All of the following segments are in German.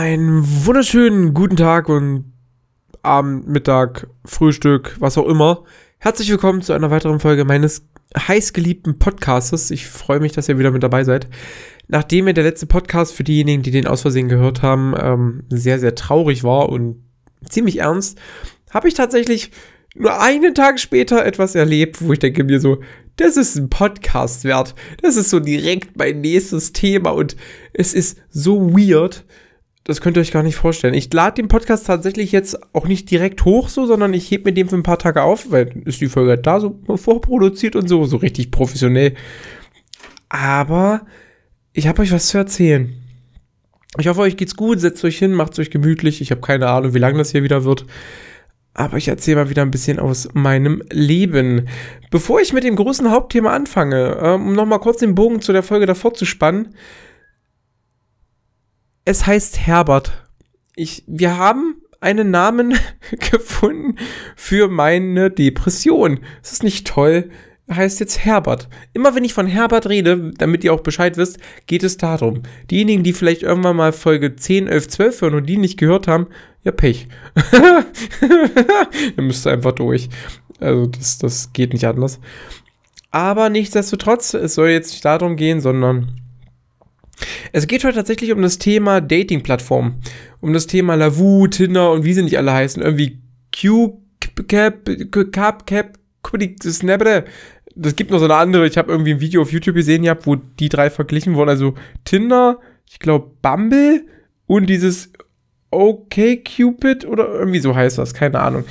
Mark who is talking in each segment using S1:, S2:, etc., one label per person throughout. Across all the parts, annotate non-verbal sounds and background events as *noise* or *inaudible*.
S1: Einen wunderschönen guten Tag und Abend, Mittag, Frühstück, was auch immer. Herzlich willkommen zu einer weiteren Folge meines heißgeliebten Podcastes. Ich freue mich, dass ihr wieder mit dabei seid. Nachdem mir der letzte Podcast für diejenigen, die den aus Versehen gehört haben, ähm, sehr, sehr traurig war und ziemlich ernst, habe ich tatsächlich nur einen Tag später etwas erlebt, wo ich denke mir so, das ist ein Podcast wert. Das ist so direkt mein nächstes Thema und es ist so weird. Das könnt ihr euch gar nicht vorstellen. Ich lade den Podcast tatsächlich jetzt auch nicht direkt hoch so, sondern ich hebe mir den für ein paar Tage auf, weil ist die Folge halt da so vorproduziert und so, so richtig professionell. Aber ich habe euch was zu erzählen. Ich hoffe, euch geht's gut, setzt euch hin, macht euch gemütlich. Ich habe keine Ahnung, wie lange das hier wieder wird. Aber ich erzähle mal wieder ein bisschen aus meinem Leben. Bevor ich mit dem großen Hauptthema anfange, ähm, um nochmal kurz den Bogen zu der Folge davor zu spannen. Es heißt Herbert. Ich, wir haben einen Namen *laughs* gefunden für meine Depression. Das ist nicht toll heißt jetzt Herbert. Immer wenn ich von Herbert rede, damit ihr auch Bescheid wisst, geht es darum. Diejenigen, die vielleicht irgendwann mal Folge 10, 11, 12 hören und die nicht gehört haben, ja Pech. *laughs* Ihr müsst einfach durch. Also das, das geht nicht anders. Aber nichtsdestotrotz, es soll jetzt nicht darum gehen, sondern es geht heute tatsächlich um das Thema Dating-Plattform. Um das Thema Lavu, Tinder und wie sie nicht alle heißen. Irgendwie Q, Cap, Cap, Cap, das gibt noch so eine andere, ich habe irgendwie ein Video auf YouTube gesehen gehabt, wo die drei verglichen wurden. Also Tinder, ich glaube Bumble und dieses OK Cupid oder irgendwie so heißt das, keine Ahnung.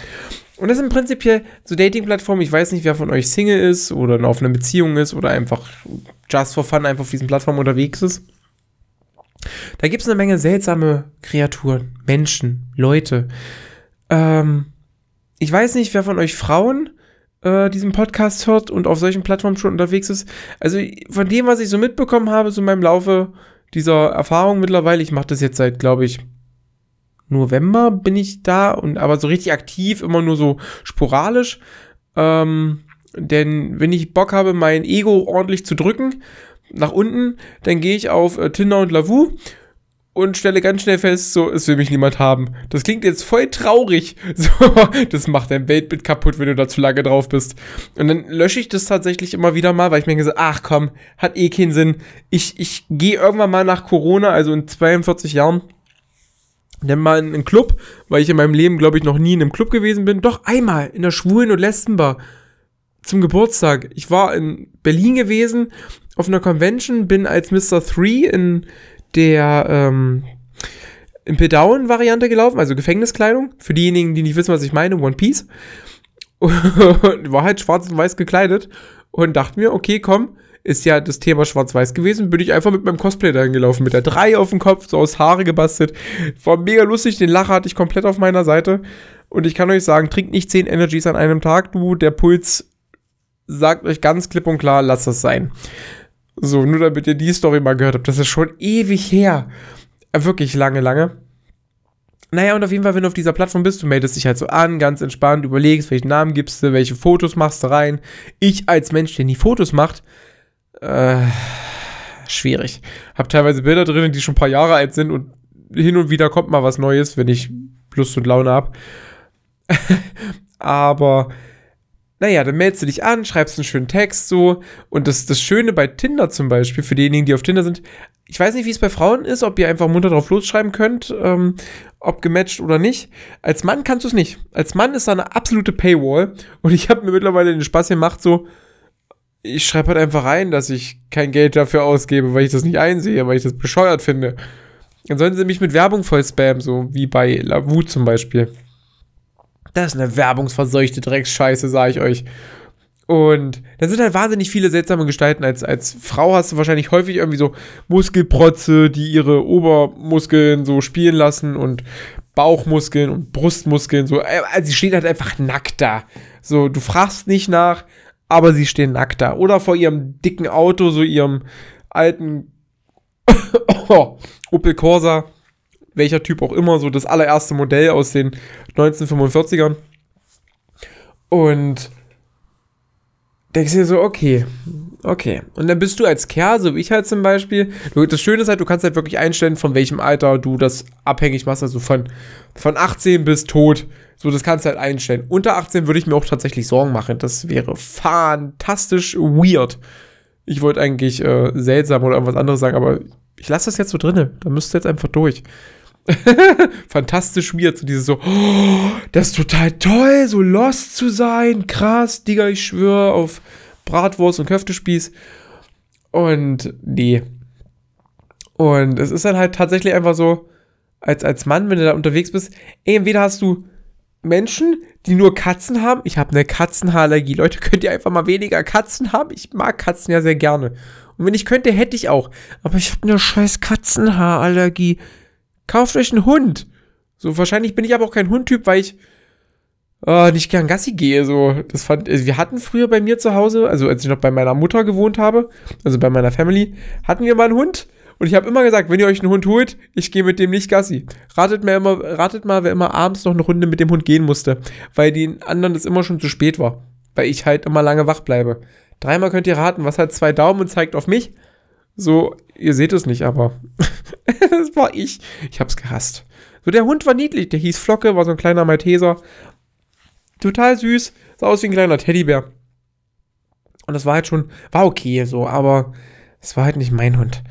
S1: Und das sind prinzipiell so Dating-Plattformen. Ich weiß nicht, wer von euch Single ist oder auf einer Beziehung ist oder einfach just for fun einfach auf diesen Plattformen unterwegs ist. Da gibt es eine Menge seltsame Kreaturen, Menschen, Leute. Ähm, ich weiß nicht, wer von euch Frauen äh, diesen Podcast hört und auf solchen Plattformen schon unterwegs ist. Also von dem, was ich so mitbekommen habe, so in meinem Laufe dieser Erfahrung mittlerweile, ich mache das jetzt seit, glaube ich, November bin ich da und aber so richtig aktiv, immer nur so sporadisch. Ähm, denn wenn ich Bock habe, mein Ego ordentlich zu drücken, nach unten, dann gehe ich auf äh, Tinder und Lavu und stelle ganz schnell fest, so, es will mich niemand haben. Das klingt jetzt voll traurig. *laughs* So, das macht dein Weltbild kaputt, wenn du da zu lange drauf bist. Und dann lösche ich das tatsächlich immer wieder mal, weil ich mir denke, ach komm, hat eh keinen Sinn. Ich, ich gehe irgendwann mal nach Corona, also in 42 Jahren, dann mal in einen Club, weil ich in meinem Leben, glaube ich, noch nie in einem Club gewesen bin. Doch einmal in der Schwulen- und Lesbenbar zum Geburtstag. Ich war in Berlin gewesen auf einer Convention, bin als Mr. Three in der ähm, Impel-Down-Variante gelaufen, also Gefängniskleidung. Für diejenigen, die nicht wissen, was ich meine, One Piece. *laughs* Und war halt schwarz und weiß gekleidet und dachte mir, okay, komm, ist ja das Thema schwarz-weiß gewesen, bin ich einfach mit meinem Cosplay dahin gelaufen, mit der 3 auf dem Kopf, so aus Haare gebastelt. War mega lustig, den Lacher hatte ich komplett auf meiner Seite. Und ich kann euch sagen, trinkt nicht 10 Energies an einem Tag, du, der Puls sagt euch ganz klipp und klar, lasst das sein. So, nur damit ihr die Story mal gehört habt. Das ist schon ewig her. Wirklich lange, lange. Naja, und auf jeden Fall, wenn du auf dieser Plattform bist, du meldest dich halt so an, ganz entspannt, überlegst, welchen Namen gibst du, welche Fotos machst du rein. Ich als Mensch, der nie Fotos macht, äh, schwierig. Hab teilweise Bilder drin, die schon ein paar Jahre alt sind und hin und wieder kommt mal was Neues, wenn ich Lust und Laune hab. *laughs* Aber naja, dann meldest du dich an, schreibst einen schönen Text so. Und das, das Schöne bei Tinder zum Beispiel, für diejenigen, die auf Tinder sind, ich weiß nicht, wie es bei Frauen ist, ob ihr einfach munter drauf losschreiben könnt, ähm, ob gematcht oder nicht. Als Mann kannst du es nicht. Als Mann ist da eine absolute Paywall. Und ich habe mir mittlerweile den Spaß gemacht, so, ich schreibe halt einfach rein, dass ich kein Geld dafür ausgebe, weil ich das nicht einsehe, weil ich das bescheuert finde. Dann sollen sie mich mit Werbung voll spammen, so wie bei Lavu zum Beispiel. Das ist eine werbungsverseuchte Drecksscheiße, sage ich euch. Und da sind halt wahnsinnig viele seltsame Gestalten. Als, als Frau hast du wahrscheinlich häufig irgendwie so Muskelprotze, die ihre Obermuskeln so spielen lassen und Bauchmuskeln und Brustmuskeln. So. Äh, also sie stehen halt einfach nackt da. So, du fragst nicht nach, aber sie stehen nackt da. Oder vor ihrem dicken Auto, so ihrem alten *laughs* Opel Corsa welcher Typ auch immer, so das allererste Modell aus den 1945ern. Und denkst dir so, okay, okay. Und dann bist du als Kerl, so wie ich halt zum Beispiel, das Schöne ist halt, du kannst halt wirklich einstellen, von welchem Alter du das abhängig machst, also von, von 18 bis tot. So, das kannst du halt einstellen. Unter 18 würde ich mir auch tatsächlich Sorgen machen. Das wäre fantastisch weird. Ich wollte eigentlich äh, seltsam oder irgendwas anderes sagen, aber ich lasse das jetzt so drinne. Da müsst ihr jetzt einfach durch. *laughs* Fantastisch weird. So dieses so, oh, das ist total toll, so lost zu sein. Krass, Digga, ich schwöre auf Bratwurst und Köftespieß. Und nee. Und es ist dann halt tatsächlich einfach so, als, als Mann, wenn du da unterwegs bist, ey, entweder hast du Menschen, die nur Katzen haben. Ich habe eine Katzenhaarallergie. Leute, *laughs* könnt ihr einfach mal weniger Katzen haben? Ich mag Katzen ja sehr gerne. Und wenn ich könnte, hätte ich auch. Aber ich habe eine scheiß Katzenhaarallergie. Kauft euch einen Hund. So, wahrscheinlich bin ich aber auch kein Hundtyp, weil ich oh, nicht gern Gassi gehe. So, das fand, also wir hatten früher bei mir zu Hause, also als ich noch bei meiner Mutter gewohnt habe, also bei meiner Family, hatten wir mal einen Hund. Und ich habe immer gesagt, wenn ihr euch einen Hund holt, ich gehe mit dem nicht Gassi. Ratet mir immer, ratet mal, wer immer abends noch eine Runde mit dem Hund gehen musste, weil den anderen das immer schon zu spät war, weil ich halt immer lange wach bleibe. Dreimal könnt ihr raten, was hat zwei Daumen und zeigt auf mich? So, ihr seht es nicht, aber *laughs* das war ich. Ich hab's gehasst. So, der Hund war niedlich. Der hieß Flocke, war so ein kleiner Malteser. Total süß. Sah aus wie ein kleiner Teddybär. Und das war halt schon, war okay so, aber es war halt nicht mein Hund.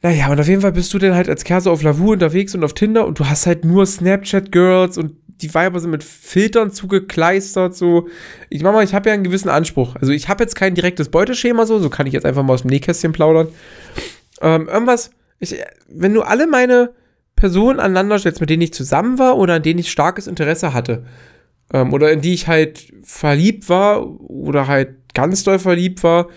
S1: Naja, und auf jeden Fall bist du dann halt als Kerse auf Lavu unterwegs und auf Tinder und du hast halt nur Snapchat-Girls und die Weiber sind mit Filtern zugekleistert, so. Ich mach mal, ich habe ja einen gewissen Anspruch. Also ich habe jetzt kein direktes Beuteschema so, so kann ich jetzt einfach mal aus dem Nähkästchen plaudern. Ähm, irgendwas, ich, wenn du alle meine Personen aneinander stellst, mit denen ich zusammen war oder an denen ich starkes Interesse hatte, ähm, oder in die ich halt verliebt war oder halt ganz doll verliebt war,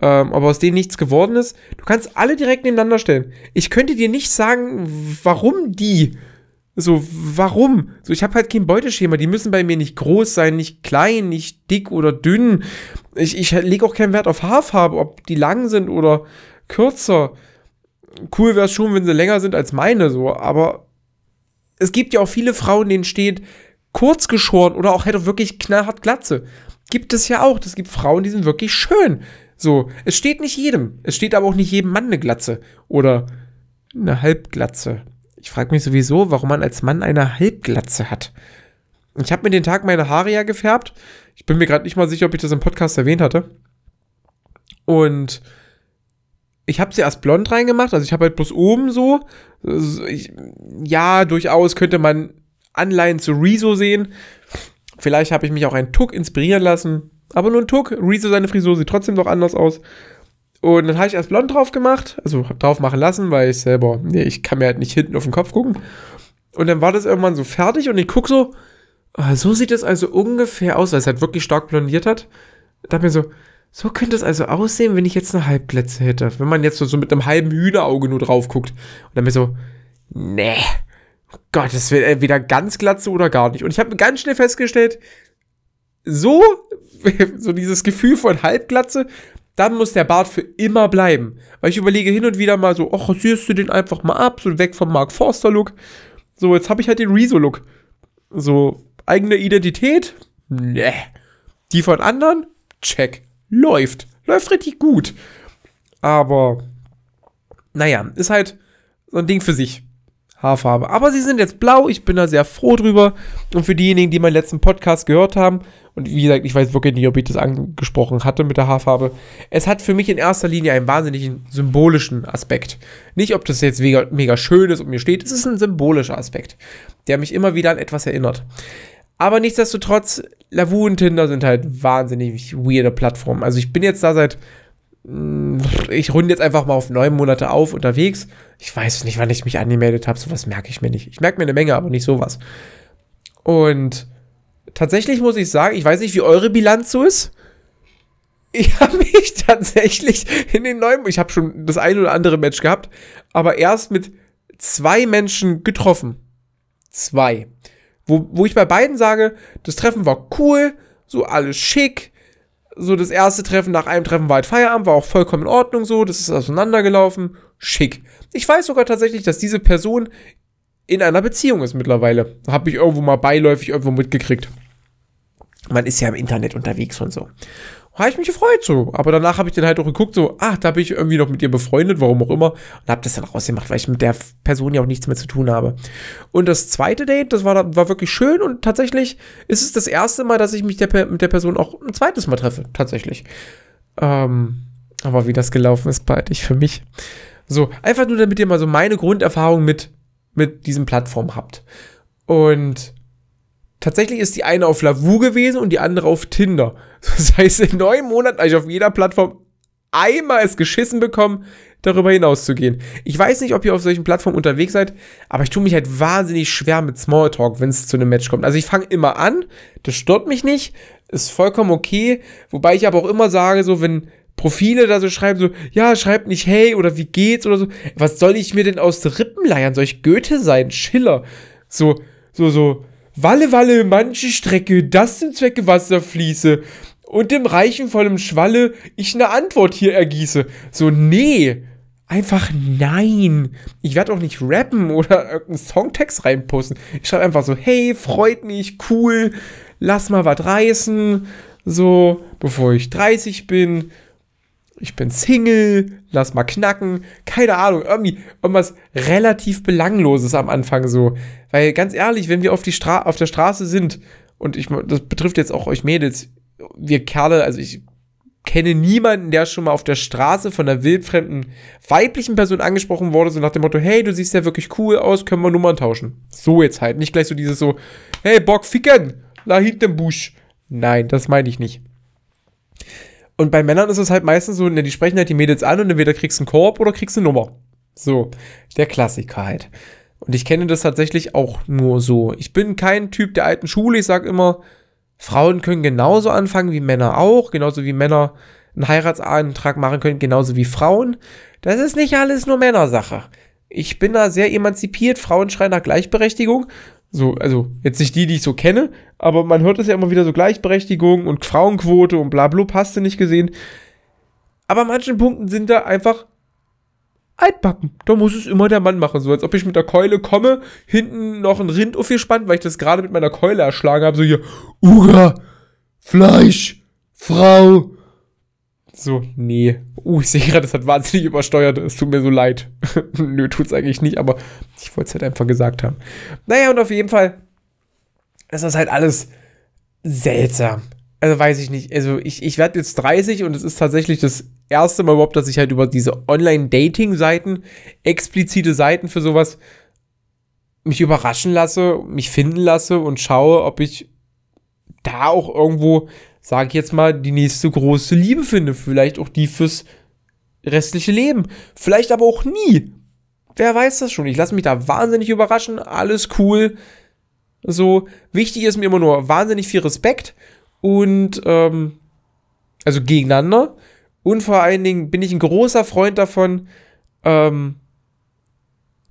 S1: ähm, aber aus denen nichts geworden ist, du kannst alle direkt nebeneinander stellen. Ich könnte dir nicht sagen, warum die so, warum? So, ich habe halt kein Beuteschema. Die müssen bei mir nicht groß sein, nicht klein, nicht dick oder dünn. Ich, ich lege auch keinen Wert auf Haarfarbe, ob die lang sind oder kürzer. Cool wäre es schon, wenn sie länger sind als meine, so. Aber es gibt ja auch viele Frauen, denen steht kurz geschoren oder auch halt auch wirklich knallhart Glatze. Gibt es ja auch. Es gibt Frauen, die sind wirklich schön. So, es steht nicht jedem. Es steht aber auch nicht jedem Mann eine Glatze oder eine Halbglatze. Ich frage mich sowieso, warum man als Mann eine Halbglatze hat. Ich habe mir den Tag meine Haare ja gefärbt. Ich bin mir gerade nicht mal sicher, ob ich das im Podcast erwähnt hatte. Und ich habe sie erst blond reingemacht, also ich habe halt bloß oben so. Ich, ja, durchaus könnte man Anleihen zu Rezo sehen. Vielleicht habe ich mich auch ein Tuck inspirieren lassen. Aber nur ein Tuck. Rezo, seine Frisur sieht trotzdem noch anders aus. Und dann habe ich erst blond drauf gemacht, also drauf machen lassen, weil ich selber, nee, ich kann mir halt nicht hinten auf den Kopf gucken. Und dann war das irgendwann so fertig und ich gucke so, oh, so sieht es also ungefähr aus, weil es halt wirklich stark blondiert hat. Da dachte mir so, so könnte es also aussehen, wenn ich jetzt eine Halbglätze hätte. Wenn man jetzt so, so mit einem halben Hühnerauge nur drauf guckt. Und dann mir so, nee, Gott, das wird entweder ganz glatze oder gar nicht. Und ich habe ganz schnell festgestellt, so, *laughs* so dieses Gefühl von Halbglatze, dann muss der Bart für immer bleiben. Weil ich überlege hin und wieder mal so, ach, rasierst du den einfach mal ab, so weg vom Mark Forster Look. So, jetzt habe ich halt den Rezo Look. So, eigene Identität? Ne. Die von anderen? Check. Läuft. Läuft richtig gut. Aber, naja, ist halt so ein Ding für sich. Haarfarbe. Aber sie sind jetzt blau. Ich bin da sehr froh drüber. Und für diejenigen, die meinen letzten Podcast gehört haben, und wie gesagt, ich weiß wirklich nicht, ob ich das angesprochen hatte mit der Haarfarbe, es hat für mich in erster Linie einen wahnsinnigen symbolischen Aspekt. Nicht, ob das jetzt mega, mega schön ist und mir steht, es ist ein symbolischer Aspekt, der mich immer wieder an etwas erinnert. Aber nichtsdestotrotz, Lavu und Tinder sind halt wahnsinnig weirde Plattformen. Also ich bin jetzt da seit ich runde jetzt einfach mal auf neun Monate auf unterwegs. Ich weiß nicht, wann ich mich angemeldet habe. Sowas merke ich mir nicht. Ich merke mir eine Menge, aber nicht sowas. Und tatsächlich muss ich sagen, ich weiß nicht, wie eure Bilanz so ist. Ich *laughs* habe mich tatsächlich in den neuen, ich habe schon das ein oder andere Match gehabt, aber erst mit zwei Menschen getroffen. Zwei. Wo, wo ich bei beiden sage, das Treffen war cool, so alles schick, so das erste Treffen nach einem Treffen war halt Feierabend, war auch vollkommen in Ordnung so, das ist auseinandergelaufen, schick. Ich weiß sogar tatsächlich, dass diese Person in einer Beziehung ist mittlerweile. Habe ich irgendwo mal beiläufig irgendwo mitgekriegt. Man ist ja im Internet unterwegs und so. habe ich mich gefreut so. Aber danach habe ich dann halt auch geguckt, so, ach, da bin ich irgendwie noch mit ihr befreundet, warum auch immer. Und habe das dann rausgemacht, weil ich mit der Person ja auch nichts mehr zu tun habe. Und das zweite Date, das war, war wirklich schön und tatsächlich ist es das erste Mal, dass ich mich der, mit der Person auch ein zweites Mal treffe, tatsächlich. Ähm, aber wie das gelaufen ist, behalte ich für mich. So, einfach nur, damit ihr mal so meine Grunderfahrung mit, mit diesen Plattformen habt. Und tatsächlich ist die eine auf Lavu gewesen und die andere auf Tinder. *laughs* Das heißt, in neun Monaten habe ich auf jeder Plattform einmal es geschissen bekommen, darüber hinaus zu gehen. Ich weiß nicht, ob ihr auf solchen Plattformen unterwegs seid, aber ich tue mich halt wahnsinnig schwer mit Smalltalk, wenn es zu einem Match kommt. Also ich fange immer an, das stört mich nicht, ist vollkommen okay, wobei ich aber auch immer sage, so wenn Profile da so schreiben, so, ja, schreibt nicht hey oder wie geht's oder so, was soll ich mir denn aus den Rippen leiern? Soll ich Goethe sein? Schiller? So, so, so, Walle, Walle, manche Strecke, das sind Zwecke Wasserfließe und dem Reichen vollem Schwalle ich eine Antwort hier ergieße. So, nee. Einfach nein. Ich werde auch nicht rappen oder irgendeinen Songtext reinposten. Ich schreibe einfach so, hey, freut mich, cool, lass mal was reißen. So, bevor ich 30 bin ich bin Single, lass mal knacken, keine Ahnung, irgendwie irgendwas relativ Belangloses am Anfang so. Weil ganz ehrlich, wenn wir auf, die Stra auf der Straße sind, und ich, das betrifft jetzt auch euch Mädels, wir Kerle, also ich kenne niemanden, der schon mal auf der Straße von einer wildfremden weiblichen Person angesprochen wurde, so nach dem Motto, hey, du siehst ja wirklich cool aus, können wir Nummern tauschen. So jetzt halt, nicht gleich so dieses so, hey, Bock ficken, da hinten Busch. Nein, das meine ich nicht. Und bei Männern ist es halt meistens so, ne, die sprechen halt die Mädels an und entweder kriegst du einen Korb oder kriegst du eine Nummer. So, der Klassiker halt. Und ich kenne das tatsächlich auch nur so. Ich bin kein Typ der alten Schule. Ich sag immer, Frauen können genauso anfangen wie Männer auch, genauso wie Männer einen Heiratsantrag machen können, genauso wie Frauen. Das ist nicht alles nur Männersache. Ich bin da sehr emanzipiert. Frauen schreien nach Gleichberechtigung. So, also jetzt nicht die, die ich so kenne, aber man hört es ja immer wieder so Gleichberechtigung und Frauenquote und bla bla, hast du nicht gesehen. Aber an manchen Punkten sind da einfach altbacken. Da muss es immer der Mann machen. So als ob ich mit der Keule komme, hinten noch ein Rind aufgespannt, weil ich das gerade mit meiner Keule erschlagen habe. So hier, Uga, Fleisch, Frau, so, nee. Uh, ich sehe gerade, das hat wahnsinnig übersteuert. Es tut mir so leid. *laughs* Nö, tut's eigentlich nicht, aber ich wollte es halt einfach gesagt haben. Naja, und auf jeden Fall ist das halt alles seltsam. Also weiß ich nicht. Also ich, ich werde jetzt 30 und es ist tatsächlich das erste Mal überhaupt, dass ich halt über diese Online-Dating-Seiten, explizite Seiten für sowas, mich überraschen lasse, mich finden lasse und schaue, ob ich da auch irgendwo sage ich jetzt mal, die nächste große Liebe finde. Vielleicht auch die fürs restliche Leben. Vielleicht aber auch nie. Wer weiß das schon? Ich lasse mich da wahnsinnig überraschen. Alles cool. So, wichtig ist mir immer nur wahnsinnig viel Respekt und, ähm, also gegeneinander. Und vor allen Dingen bin ich ein großer Freund davon, ähm,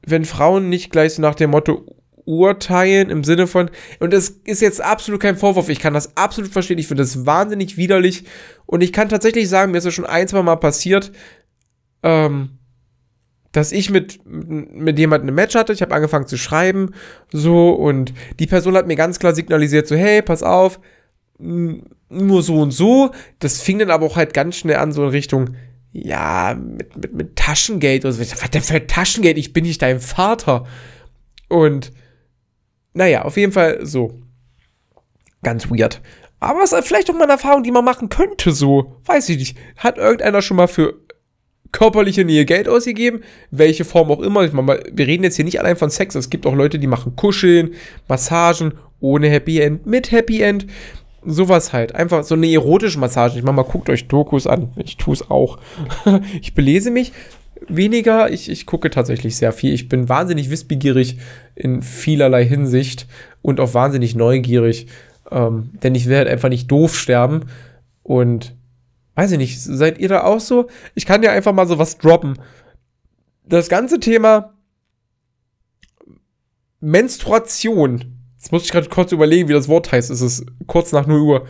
S1: wenn Frauen nicht gleich so nach dem Motto, urteilen im Sinne von, und das ist jetzt absolut kein Vorwurf, ich kann das absolut verstehen, ich finde das wahnsinnig widerlich und ich kann tatsächlich sagen, mir ist das schon ein, zwei Mal passiert, ähm, dass ich mit, mit jemandem ein Match hatte, ich habe angefangen zu schreiben, so, und die Person hat mir ganz klar signalisiert, so, hey, pass auf, nur so und so, das fing dann aber auch halt ganz schnell an, so in Richtung, ja, mit, mit, mit Taschengeld oder so. Was denn für Taschengeld? Ich bin nicht dein Vater. Und naja, auf jeden Fall so. Ganz weird. Aber es ist vielleicht auch mal eine Erfahrung, die man machen könnte, so. Weiß ich nicht. Hat irgendeiner schon mal für körperliche Nähe Geld ausgegeben? Welche Form auch immer. Ich meine, wir reden jetzt hier nicht allein von Sex. Es gibt auch Leute, die machen Kuscheln, Massagen, ohne Happy End, mit Happy End. Sowas halt. Einfach so eine erotische Massage. Ich meine mal, guckt euch Dokus an. Ich tue es auch. *laughs* ich belese mich weniger. Ich, ich gucke tatsächlich sehr viel. Ich bin wahnsinnig wissbegierig in vielerlei Hinsicht und auch wahnsinnig neugierig. Ähm, denn ich werde halt einfach nicht doof sterben. Und weiß ich nicht, seid ihr da auch so? Ich kann dir einfach mal so was droppen. Das ganze Thema Menstruation. Jetzt muss ich gerade kurz überlegen, wie das Wort heißt. Es ist kurz nach 0 Uhr.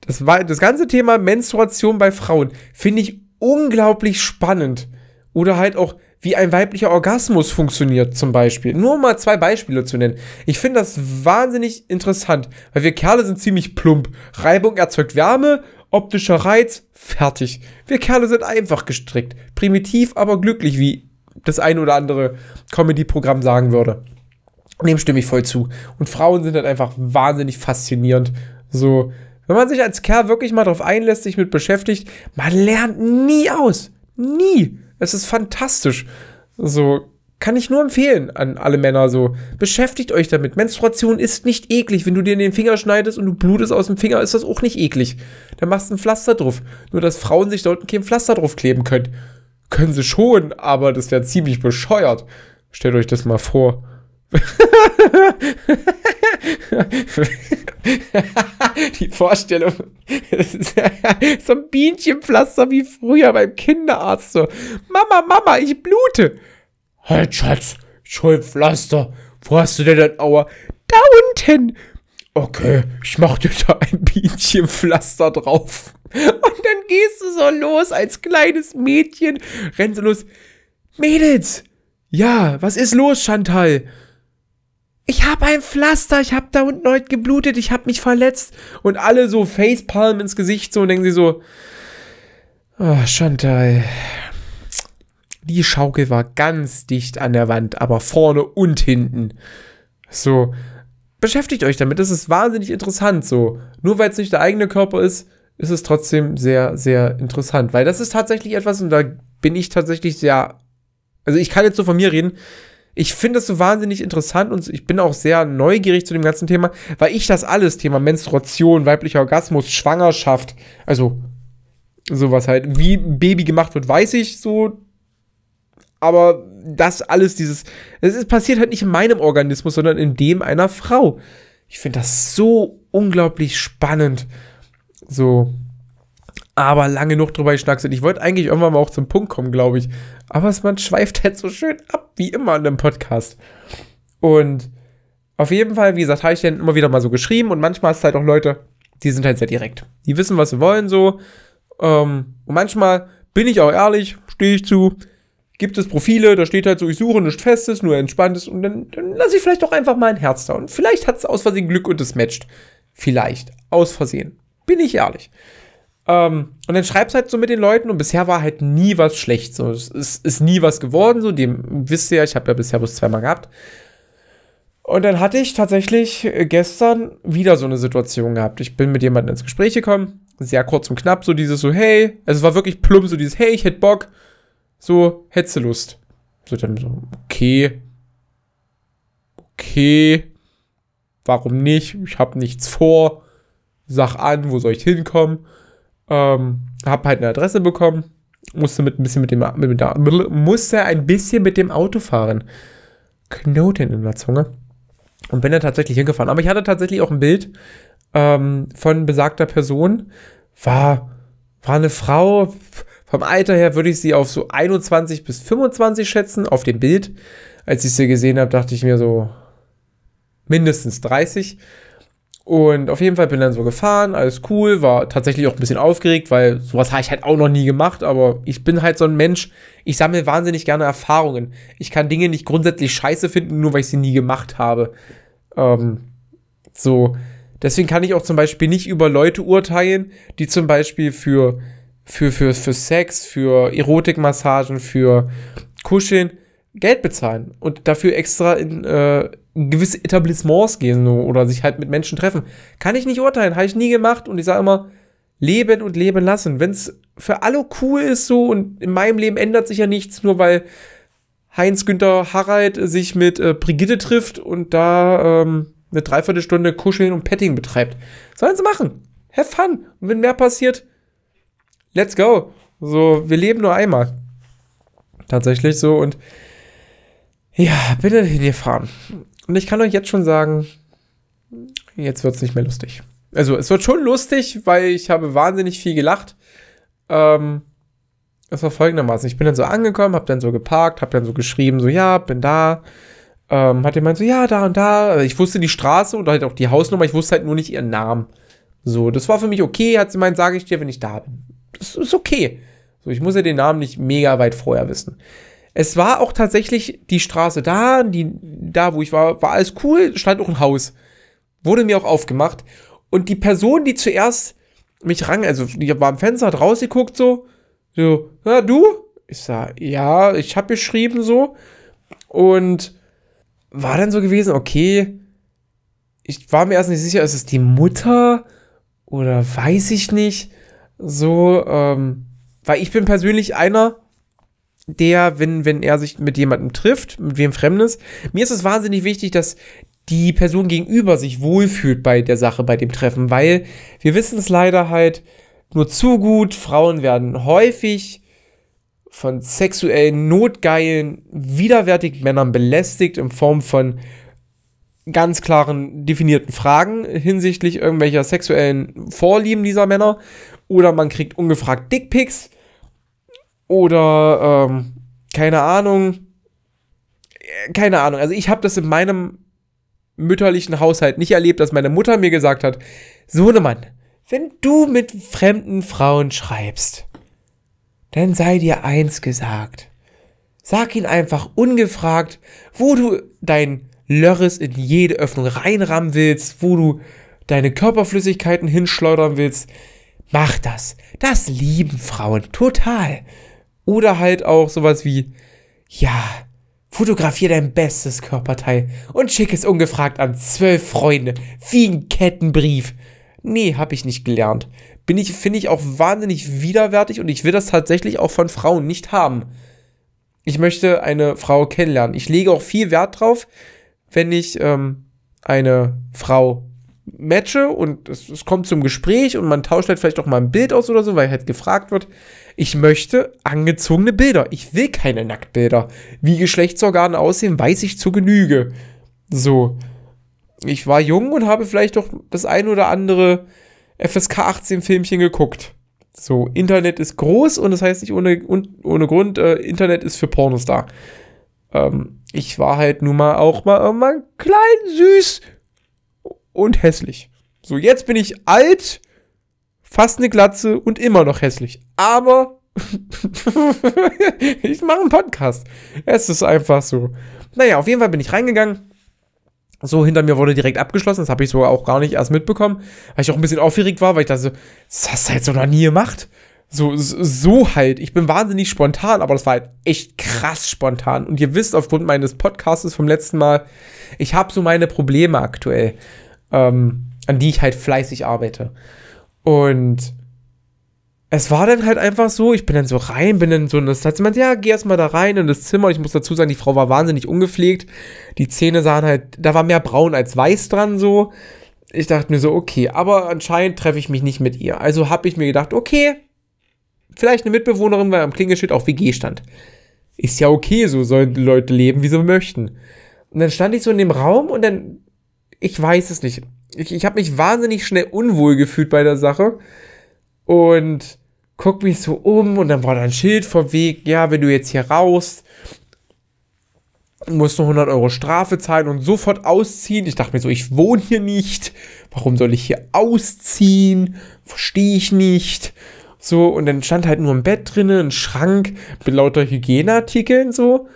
S1: Das, war, das ganze Thema Menstruation bei Frauen finde ich unglaublich spannend. Oder halt auch, wie ein weiblicher Orgasmus funktioniert, zum Beispiel. Nur mal zwei Beispiele zu nennen. Ich finde das wahnsinnig interessant, weil wir Kerle sind ziemlich plump. Reibung erzeugt Wärme, optischer Reiz, fertig. Wir Kerle sind einfach gestrickt. Primitiv, aber glücklich, wie das ein oder andere Comedy-Programm sagen würde. Dem stimme ich voll zu. Und Frauen sind halt einfach wahnsinnig faszinierend. So, wenn man sich als Kerl wirklich mal darauf einlässt, sich mit beschäftigt, man lernt nie aus. Nie. Es ist fantastisch. So, kann ich nur empfehlen an alle Männer so. Beschäftigt euch damit. Menstruation ist nicht eklig. Wenn du dir in den Finger schneidest und du blutest aus dem Finger, ist das auch nicht eklig. Dann machst du ein Pflaster drauf. Nur, dass Frauen sich dort kein Pflaster drauf kleben können. Können sie schon, aber das wäre ziemlich bescheuert. Stellt euch das mal vor. Die Vorstellung, so ein Bienchenpflaster wie früher beim Kinderarzt. So, Mama, Mama, ich blute. Halt, Schatz, ich. Wo hast du denn das Aua? Da unten. Okay, ich mach dir da ein Bienchenpflaster drauf. Und dann gehst du so los als kleines Mädchen. Rennst du los. Mädels! Ja, was ist los, Chantal? Ich habe ein Pflaster, ich habe da unten heute geblutet, ich habe mich verletzt. Und alle so Facepalm ins Gesicht so und denken sie so, oh, Chantal. Die Schaukel war ganz dicht an der Wand, aber vorne und hinten. So, beschäftigt euch damit, das ist wahnsinnig interessant. So, nur weil es nicht der eigene Körper ist, ist es trotzdem sehr, sehr interessant. Weil das ist tatsächlich etwas, und da bin ich tatsächlich sehr, also ich kann jetzt so von mir reden, ich finde es so wahnsinnig interessant und ich bin auch sehr neugierig zu dem ganzen Thema, weil ich das alles, Thema Menstruation, weiblicher Orgasmus, Schwangerschaft, also sowas halt, wie Baby gemacht wird, weiß ich so. Aber das alles, dieses, es passiert halt nicht in meinem Organismus, sondern in dem einer Frau. Ich finde das so unglaublich spannend. So, aber lange genug drüber geschnackselt. Ich wollte eigentlich irgendwann mal auch zum Punkt kommen, glaube ich. Aber man schweift halt so schön ab, wie immer in einem Podcast. Und auf jeden Fall, wie gesagt, habe ich dann immer wieder mal so geschrieben und manchmal ist es halt auch Leute, die sind halt sehr direkt. Die wissen, was sie wollen, so. Ähm, und manchmal bin ich auch ehrlich, stehe ich zu, gibt es Profile, da steht halt so, ich suche nichts Festes, nur Entspanntes und dann, dann lasse ich vielleicht doch einfach mal ein Herz da. Und vielleicht hat es aus Versehen Glück und es matcht. Vielleicht. Aus Versehen. Bin ich ehrlich. Ähm, und dann schreibst halt so mit den Leuten und bisher war halt nie was schlecht. So, es ist, ist nie was geworden. So, dem wisst ihr ja, ich habe ja bisher bloß zweimal gehabt. Und dann hatte ich tatsächlich gestern wieder so eine Situation gehabt. Ich bin mit jemandem ins Gespräch gekommen, sehr kurz und knapp, so dieses so, hey, also es war wirklich plump, so dieses, hey, ich hätte Bock, so, hättest du Lust. So dann so, okay, okay, warum nicht? Ich habe nichts vor, sag an, wo soll ich hinkommen? Ähm, hab halt eine Adresse bekommen, musste mit ein bisschen mit dem mit dem, musste ein bisschen mit dem Auto fahren. Knoten in der Zunge. Und bin dann tatsächlich hingefahren. Aber ich hatte tatsächlich auch ein Bild ähm, von besagter Person. War, war eine Frau, vom Alter her würde ich sie auf so 21 bis 25 schätzen, auf dem Bild. Als ich sie gesehen habe, dachte ich mir so mindestens 30. Und auf jeden Fall bin dann so gefahren, alles cool, war tatsächlich auch ein bisschen aufgeregt, weil sowas habe ich halt auch noch nie gemacht, aber ich bin halt so ein Mensch, ich sammle wahnsinnig gerne Erfahrungen. Ich kann Dinge nicht grundsätzlich scheiße finden, nur weil ich sie nie gemacht habe. Ähm, so, deswegen kann ich auch zum Beispiel nicht über Leute urteilen, die zum Beispiel für, für, für, für Sex, für Erotikmassagen, für Kuscheln Geld bezahlen und dafür extra in, äh, gewisse Etablissements gehen so, oder sich halt mit Menschen treffen. Kann ich nicht urteilen, habe ich nie gemacht und ich sage immer, leben und leben lassen. Wenn es für alle cool ist so und in meinem Leben ändert sich ja nichts, nur weil Heinz-Günther Harald sich mit äh, Brigitte trifft und da ähm, eine Dreiviertelstunde Kuscheln und Petting betreibt. Sollen sie machen. Have fun. Und wenn mehr passiert, let's go. So, wir leben nur einmal. Tatsächlich so und ja, bitte hingefahren. Und ich kann euch jetzt schon sagen, jetzt wird es nicht mehr lustig. Also, es wird schon lustig, weil ich habe wahnsinnig viel gelacht. Ähm, es war folgendermaßen. Ich bin dann so angekommen, hab dann so geparkt, hab dann so geschrieben, so, ja, bin da. Ähm, hat jemand so, ja, da und da. Ich wusste die Straße und halt auch die Hausnummer, ich wusste halt nur nicht ihren Namen. So, das war für mich okay. Hat sie meint, sage ich dir, wenn ich da bin. Das ist okay. So, ich muss ja den Namen nicht mega weit vorher wissen. Es war auch tatsächlich die Straße da, die, da wo ich war, war alles cool, stand auch ein Haus. Wurde mir auch aufgemacht. Und die Person, die zuerst mich ran, also die war am Fenster, hat rausgeguckt so, so, ja, du? Ich sag, ja, ich hab geschrieben so und war dann so gewesen, okay, ich war mir erst nicht sicher, ist es die Mutter oder weiß ich nicht, so, ähm, weil ich bin persönlich einer, der, wenn, wenn er sich mit jemandem trifft, mit wem Fremdes, mir ist es wahnsinnig wichtig, dass die Person gegenüber sich wohlfühlt bei der Sache, bei dem Treffen, weil wir wissen es leider halt nur zu gut, Frauen werden häufig von sexuellen, notgeilen, widerwärtigen Männern belästigt in Form von ganz klaren, definierten Fragen hinsichtlich irgendwelcher sexuellen Vorlieben dieser Männer. Oder man kriegt ungefragt Dickpics. Oder, ähm, keine Ahnung. Keine Ahnung. Also ich habe das in meinem mütterlichen Haushalt nicht erlebt, dass meine Mutter mir gesagt hat, Sohnemann, wenn du mit fremden Frauen schreibst, dann sei dir eins gesagt. Sag ihn einfach ungefragt, wo du dein Lörres in jede Öffnung reinrammen willst, wo du deine Körperflüssigkeiten hinschleudern willst. Mach das. Das lieben Frauen total. Oder halt auch sowas wie, ja, fotografier dein bestes Körperteil und schick es ungefragt an zwölf Freunde, wie ein Kettenbrief. Nee, hab ich nicht gelernt. Bin ich, finde ich auch wahnsinnig widerwärtig und ich will das tatsächlich auch von Frauen nicht haben. Ich möchte eine Frau kennenlernen. Ich lege auch viel Wert drauf, wenn ich ähm, eine Frau matche und es, es, kommt zum Gespräch und man tauscht halt vielleicht auch mal ein Bild aus oder so, weil halt gefragt wird, ich möchte angezogene Bilder. Ich will keine Nacktbilder. Wie Geschlechtsorgane aussehen, weiß ich zu Genüge. So. Ich war jung und habe vielleicht doch das ein oder andere FSK 18 Filmchen geguckt. So, Internet ist groß und das heißt nicht ohne, ohne Grund, äh, Internet ist für Pornos da. Ähm, ich war halt nun mal auch mal irgendwann klein, süß und hässlich. So, jetzt bin ich alt, fast eine Glatze und immer noch hässlich. Aber *laughs* ich mache einen Podcast. Es ist einfach so. Naja, auf jeden Fall bin ich reingegangen. So, hinter mir wurde direkt abgeschlossen. Das habe ich so auch gar nicht erst mitbekommen. Weil ich auch ein bisschen aufgeregt war, weil ich dachte so, das hast du halt so noch nie gemacht. So, so halt. Ich bin wahnsinnig spontan, aber das war halt echt krass spontan. Und ihr wisst aufgrund meines Podcasts vom letzten Mal, ich habe so meine Probleme aktuell, ähm, an die ich halt fleißig arbeite. Und es war dann halt einfach so, ich bin dann so rein, bin dann so in das Zimmer, ja, geh erstmal da rein in das Zimmer. Und ich muss dazu sagen, die Frau war wahnsinnig ungepflegt. Die Zähne sahen halt, da war mehr braun als weiß dran so. Ich dachte mir so, okay, aber anscheinend treffe ich mich nicht mit ihr. Also habe ich mir gedacht, okay, vielleicht eine Mitbewohnerin, weil am Klingelschild auch WG stand. Ist ja okay, so sollen die Leute leben, wie sie möchten. Und dann stand ich so in dem Raum und dann, ich weiß es nicht. Ich, ich habe mich wahnsinnig schnell unwohl gefühlt bei der Sache. Und guck mich so um und dann war da ein Schild vor Weg, ja, wenn du jetzt hier raus, musst du 100 Euro Strafe zahlen und sofort ausziehen. Ich dachte mir so, ich wohne hier nicht. Warum soll ich hier ausziehen? Verstehe ich nicht. So, und dann stand halt nur ein Bett drinnen, ein Schrank mit lauter Hygieneartikeln, so.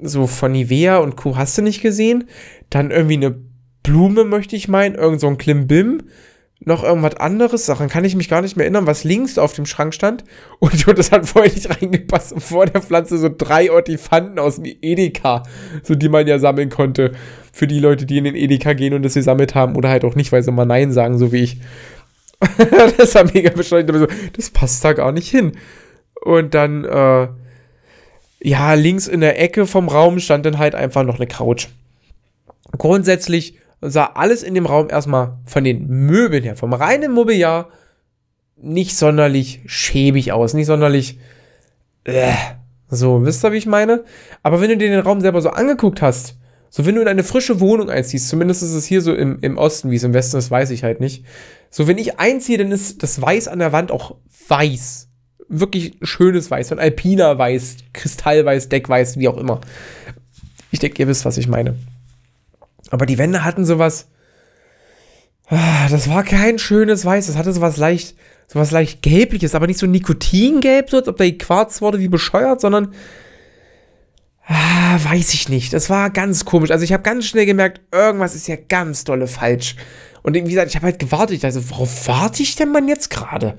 S1: So von Nivea und Co. hast du nicht gesehen. Dann irgendwie eine Blume, möchte ich meinen, irgend so ein Klimbim. Noch irgendwas anderes, Sachen kann ich mich gar nicht mehr erinnern, was links auf dem Schrank stand. Und *laughs* das hat vorher nicht reingepasst. Und vor der Pflanze so drei Ortifanten aus dem Edeka, so die man ja sammeln konnte. Für die Leute, die in den Edeka gehen und das gesammelt haben oder halt auch nicht, weil sie mal Nein sagen, so wie ich. *laughs* das war mega bescheuert. So, das passt da gar nicht hin. Und dann, äh, ja, links in der Ecke vom Raum stand dann halt einfach noch eine Couch. Grundsätzlich sah alles in dem Raum erstmal von den Möbeln her, vom reinen Mobiliar, nicht sonderlich schäbig aus, nicht sonderlich. Äh, so, wisst ihr, wie ich meine? Aber wenn du dir den Raum selber so angeguckt hast, so wenn du in eine frische Wohnung einziehst, zumindest ist es hier so im, im Osten, wie es im Westen ist, weiß ich halt nicht. So, wenn ich einziehe, dann ist das Weiß an der Wand auch weiß. Wirklich schönes Weiß, von Alpina Weiß, Kristallweiß, Deckweiß, wie auch immer. Ich denke, ihr wisst, was ich meine. Aber die Wände hatten sowas. Ah, das war kein schönes Weiß, das hatte sowas leicht, sowas leicht gelbliches, aber nicht so Nikotingelb, so als ob da Quarz wurde wie bescheuert, sondern ah, weiß ich nicht. Das war ganz komisch. Also ich habe ganz schnell gemerkt, irgendwas ist ja ganz dolle falsch. Und wie gesagt, ich habe halt gewartet. Also, worauf warte ich denn man jetzt gerade?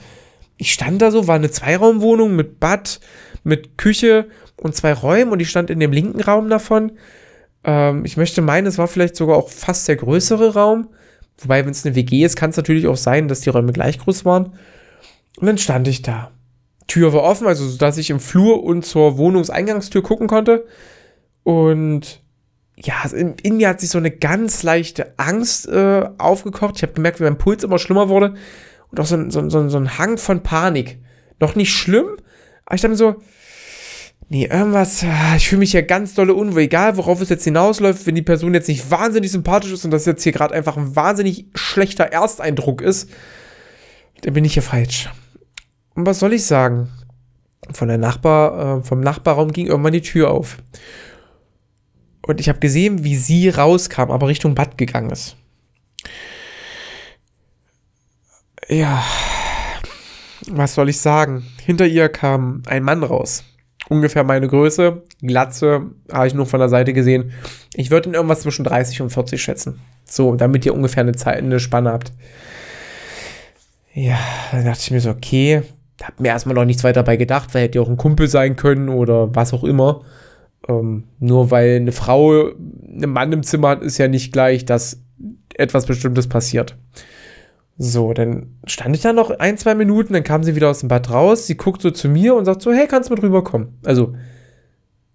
S1: Ich stand da so, war eine Zweiraumwohnung mit Bad, mit Küche und zwei Räumen und ich stand in dem linken Raum davon. Ähm, ich möchte meinen, es war vielleicht sogar auch fast der größere Raum. Wobei, wenn es eine WG ist, kann es natürlich auch sein, dass die Räume gleich groß waren. Und dann stand ich da. Tür war offen, also dass ich im Flur und zur Wohnungseingangstür gucken konnte. Und ja, in, in, mir hat sich so eine ganz leichte Angst äh, aufgekocht. Ich habe gemerkt, wie mein Puls immer schlimmer wurde. Und auch so ein, so, so, so ein Hang von Panik. Noch nicht schlimm, aber ich dachte mir so, nee, irgendwas, ah, ich fühle mich ja ganz dolle unwohl, egal worauf es jetzt hinausläuft, wenn die Person jetzt nicht wahnsinnig sympathisch ist und das jetzt hier gerade einfach ein wahnsinnig schlechter Ersteindruck ist, dann bin ich hier falsch. Und was soll ich sagen? Von der Nachbar, äh, vom Nachbarraum ging irgendwann die Tür auf. Und ich habe gesehen, wie sie rauskam, aber Richtung Bad gegangen ist. Ja, was soll ich sagen? Hinter ihr kam ein Mann raus. Ungefähr meine Größe, Glatze, habe ich nur von der Seite gesehen. Ich würde ihn irgendwas zwischen 30 und 40 schätzen. So, damit ihr ungefähr eine, Zeit, eine Spanne habt. Ja, dann dachte ich mir so, okay, hab mir erstmal noch nichts weiter dabei gedacht, weil hätte ja auch ein Kumpel sein können oder was auch immer. Ähm, nur weil eine Frau einen Mann im Zimmer hat, ist ja nicht gleich, dass etwas Bestimmtes passiert. So, dann stand ich da noch ein, zwei Minuten, dann kam sie wieder aus dem Bad raus, sie guckt so zu mir und sagt so, hey, kannst du mit rüberkommen? Also,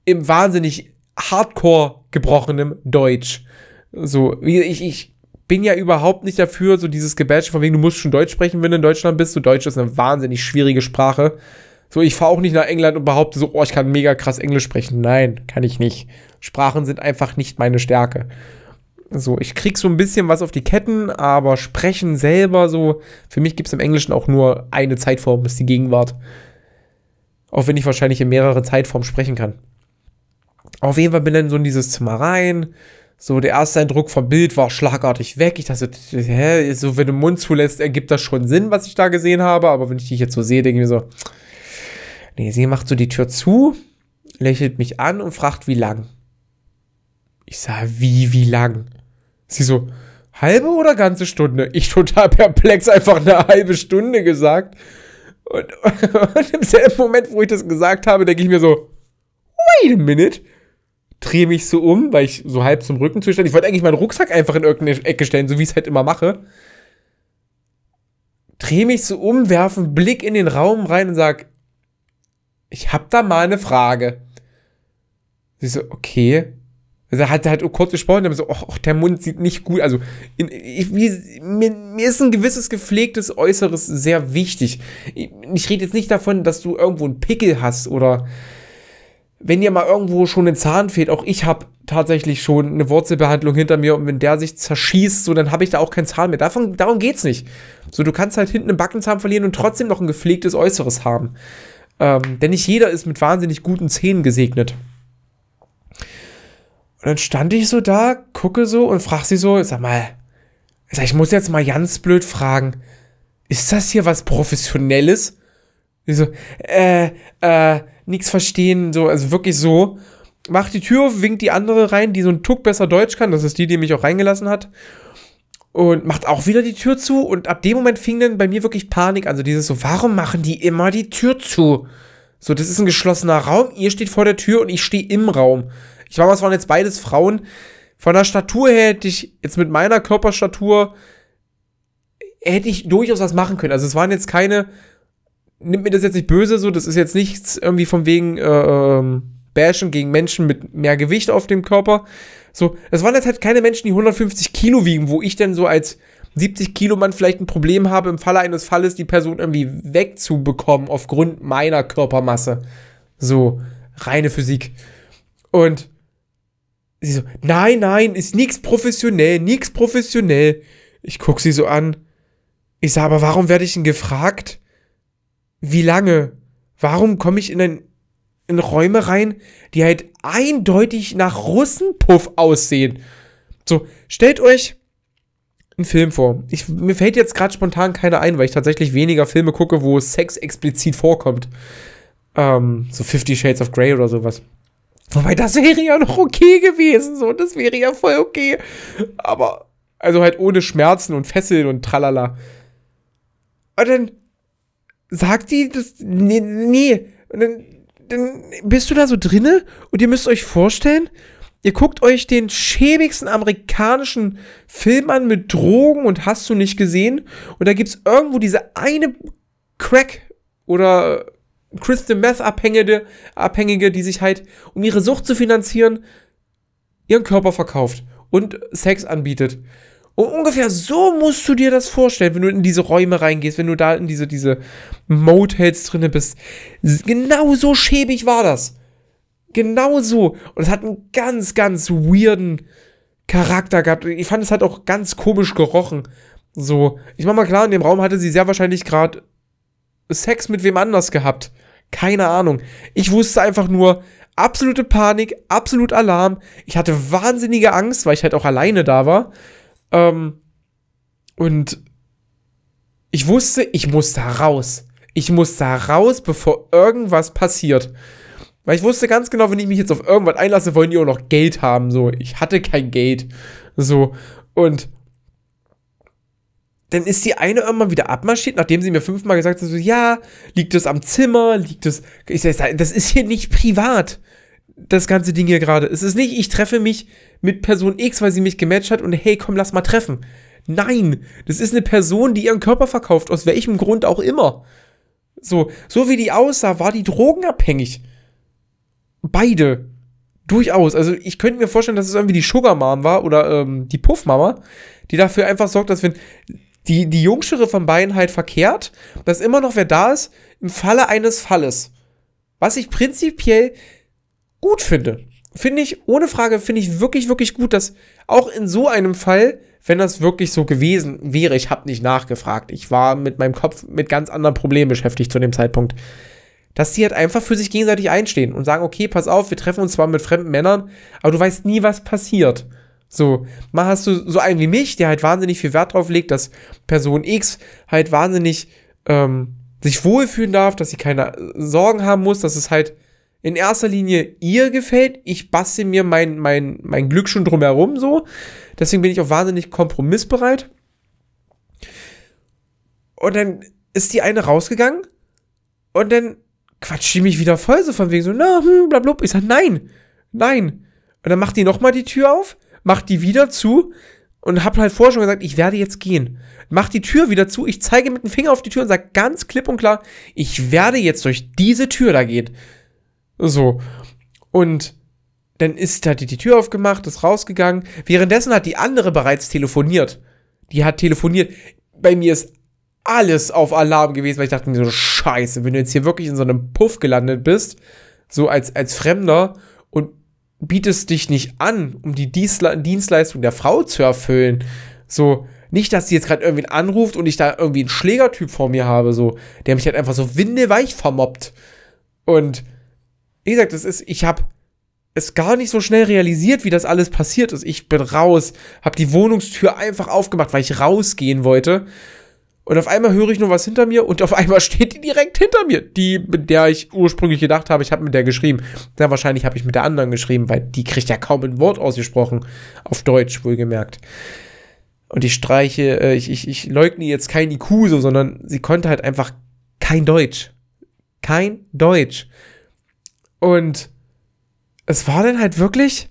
S1: im wahnsinnig hardcore gebrochenem Deutsch. So, ich, ich bin ja überhaupt nicht dafür, so dieses Gebätsche von wegen, du musst schon Deutsch sprechen, wenn du in Deutschland bist. So, Deutsch ist eine wahnsinnig schwierige Sprache. So, ich fahre auch nicht nach England und behaupte so, oh, ich kann mega krass Englisch sprechen. Nein, kann ich nicht. Sprachen sind einfach nicht meine Stärke. So, ich krieg so ein bisschen was auf die Ketten, aber sprechen selber so, für mich gibt es im Englischen auch nur eine Zeitform, ist die Gegenwart. Auch wenn ich wahrscheinlich in mehrere Zeitformen sprechen kann. Auf jeden Fall bin dann so in dieses Zimmer rein. So, der erste Eindruck vom Bild war schlagartig weg. Ich dachte, hä, so, wenn du den Mund zulässt, ergibt das schon Sinn, was ich da gesehen habe. Aber wenn ich dich jetzt so sehe, denke ich mir so, nee, sie macht so die Tür zu, lächelt mich an und fragt, wie lang. Ich sage, wie, wie lang? Sie so, halbe oder ganze Stunde? Ich total perplex, einfach eine halbe Stunde gesagt. Und, *laughs* und im selben Moment, wo ich das gesagt habe, denke ich mir so, wait a minute. Drehe mich so um, weil ich so halb zum Rücken zustand. Ich wollte eigentlich meinen Rucksack einfach in irgendeine Ecke stellen, so wie ich es halt immer mache. Drehe mich so um, werfe einen Blick in den Raum rein und sag, ich hab da mal eine Frage. Sie so, okay. Also er hat halt kurz gesprochen, aber so, oh, der Mund sieht nicht gut. Also in, ich, mir, mir, ist ein gewisses gepflegtes Äußeres sehr wichtig. Ich, ich rede jetzt nicht davon, dass du irgendwo einen Pickel hast oder wenn dir mal irgendwo schon ein Zahn fehlt. Auch ich habe tatsächlich schon eine Wurzelbehandlung hinter mir und wenn der sich zerschießt, so dann habe ich da auch keinen Zahn mehr. Davon, darum geht's nicht. So, du kannst halt hinten einen Backenzahn verlieren und trotzdem noch ein gepflegtes Äußeres haben. Ähm, denn nicht jeder ist mit wahnsinnig guten Zähnen gesegnet. Und dann stand ich so da, gucke so und frage sie so, sag mal, ich muss jetzt mal ganz blöd fragen, ist das hier was Professionelles? Sie so, äh, äh, nix verstehen, so, also wirklich so. Macht die Tür winkt die andere rein, die so ein Tuck besser Deutsch kann, das ist die, die mich auch reingelassen hat. Und macht auch wieder die Tür zu und ab dem Moment fing dann bei mir wirklich Panik Also dieses so, warum machen die immer die Tür zu? So, das ist ein geschlossener Raum, ihr steht vor der Tür und ich stehe im Raum. Ich war, was waren jetzt beides Frauen. Von der Statur her hätte ich jetzt mit meiner Körperstatur hätte ich durchaus was machen können. Also es waren jetzt keine, nimmt mir das jetzt nicht böse, so, das ist jetzt nichts irgendwie von wegen äh, ähm, Bashen gegen Menschen mit mehr Gewicht auf dem Körper. So, es waren jetzt halt keine Menschen, die 150 Kilo wiegen, wo ich denn so als 70 Kilo Mann vielleicht ein Problem habe, im Falle eines Falles die Person irgendwie wegzubekommen aufgrund meiner Körpermasse. So, reine Physik. Und Sie so, nein, nein, ist nichts professionell, nichts professionell. Ich guck sie so an. Ich sag, aber warum werde ich denn gefragt? Wie lange? Warum komme ich in, ein, in Räume rein, die halt eindeutig nach Russenpuff aussehen? So, stellt euch einen Film vor. Ich, mir fällt jetzt gerade spontan keiner ein, weil ich tatsächlich weniger Filme gucke, wo Sex explizit vorkommt. Ähm, so Fifty Shades of Grey oder sowas. Wobei, das wäre ja noch okay gewesen, so, das wäre ja voll okay. Aber Also halt ohne Schmerzen und Fesseln und tralala. Und dann sagt die, das, nee, nee. Und dann, dann bist du da so drinne und ihr müsst euch vorstellen, ihr guckt euch den schäbigsten amerikanischen Film an mit Drogen und hast du nicht gesehen. Und da gibt's irgendwo diese eine Crack oder Crystal Meth Abhängige, Abhängige, die sich halt, um ihre Sucht zu finanzieren, ihren Körper verkauft und Sex anbietet. Und ungefähr so musst du dir das vorstellen, wenn du in diese Räume reingehst, wenn du da in diese, diese Motels drinne bist. Genau so schäbig war das. Genau so. Und es hat einen ganz, ganz weirden Charakter gehabt. Ich fand, es hat auch ganz komisch gerochen. So, ich mach mal klar, in dem Raum hatte sie sehr wahrscheinlich gerade Sex mit wem anders gehabt. Keine Ahnung. Ich wusste einfach nur, absolute Panik, absolut Alarm. Ich hatte wahnsinnige Angst, weil ich halt auch alleine da war. Ähm, und ich wusste, ich muss da raus. Ich muss da raus, bevor irgendwas passiert. Weil ich wusste ganz genau, wenn ich mich jetzt auf irgendwas einlasse, wollen die auch noch Geld haben. So, ich hatte kein Geld. So, und dann ist die eine irgendwann wieder abmarschiert, nachdem sie mir fünfmal gesagt hat, so, ja, liegt es am Zimmer, liegt es, ich sag, das ist hier nicht privat, das ganze Ding hier gerade. Es ist nicht, ich treffe mich mit Person X, weil sie mich gematcht hat und hey, komm, lass mal treffen. Nein, das ist eine Person, die ihren Körper verkauft, aus welchem Grund auch immer. So, so wie die aussah, war die drogenabhängig. Beide. Durchaus. Also ich könnte mir vorstellen, dass es irgendwie die Sugar Mom war oder ähm, die Puff Mama, die dafür einfach sorgt, dass wenn die, die jungschere von beiden halt verkehrt, dass immer noch wer da ist im Falle eines Falles. Was ich prinzipiell gut finde. Finde ich, ohne Frage, finde ich wirklich, wirklich gut, dass auch in so einem Fall, wenn das wirklich so gewesen wäre, ich habe nicht nachgefragt, ich war mit meinem Kopf mit ganz anderen Problemen beschäftigt zu dem Zeitpunkt, dass die halt einfach für sich gegenseitig einstehen und sagen, okay, pass auf, wir treffen uns zwar mit fremden Männern, aber du weißt nie, was passiert. So, mal hast du so einen wie mich, der halt wahnsinnig viel Wert drauf legt, dass Person X halt wahnsinnig ähm, sich wohlfühlen darf, dass sie keine Sorgen haben muss, dass es halt in erster Linie ihr gefällt. Ich bastel mir mein, mein, mein Glück schon drumherum so. Deswegen bin ich auch wahnsinnig kompromissbereit. Und dann ist die eine rausgegangen und dann quatscht die mich wieder voll, so von wegen so, na, hm, blablabla. Ich sag, nein, nein. Und dann macht die nochmal die Tür auf mach die wieder zu und hab halt vorher schon gesagt, ich werde jetzt gehen. Mach die Tür wieder zu, ich zeige mit dem Finger auf die Tür und sag ganz klipp und klar, ich werde jetzt durch diese Tür da gehen. So. Und dann ist, hat die Tür aufgemacht, ist rausgegangen. Währenddessen hat die andere bereits telefoniert. Die hat telefoniert. Bei mir ist alles auf Alarm gewesen, weil ich dachte mir so, scheiße, wenn du jetzt hier wirklich in so einem Puff gelandet bist, so als, als Fremder bietest dich nicht an, um die Dienstleistung der Frau zu erfüllen. So, nicht, dass sie jetzt gerade irgendwen anruft und ich da irgendwie einen Schlägertyp vor mir habe, so, der mich halt einfach so windeweich vermobbt. Und wie gesagt, das ist, ich habe es gar nicht so schnell realisiert, wie das alles passiert ist. Ich bin raus, habe die Wohnungstür einfach aufgemacht, weil ich rausgehen wollte und auf einmal höre ich nur was hinter mir und auf einmal *laughs* steht die direkt hinter mir. Die, mit der ich ursprünglich gedacht habe, ich habe mit der geschrieben. Sehr wahrscheinlich habe ich mit der anderen geschrieben, weil die kriegt ja kaum ein Wort ausgesprochen. Auf Deutsch, wohlgemerkt. Und ich streiche, äh, ich, ich, ich leugne jetzt kein IQ so, sondern sie konnte halt einfach kein Deutsch. Kein Deutsch. Und es war dann halt wirklich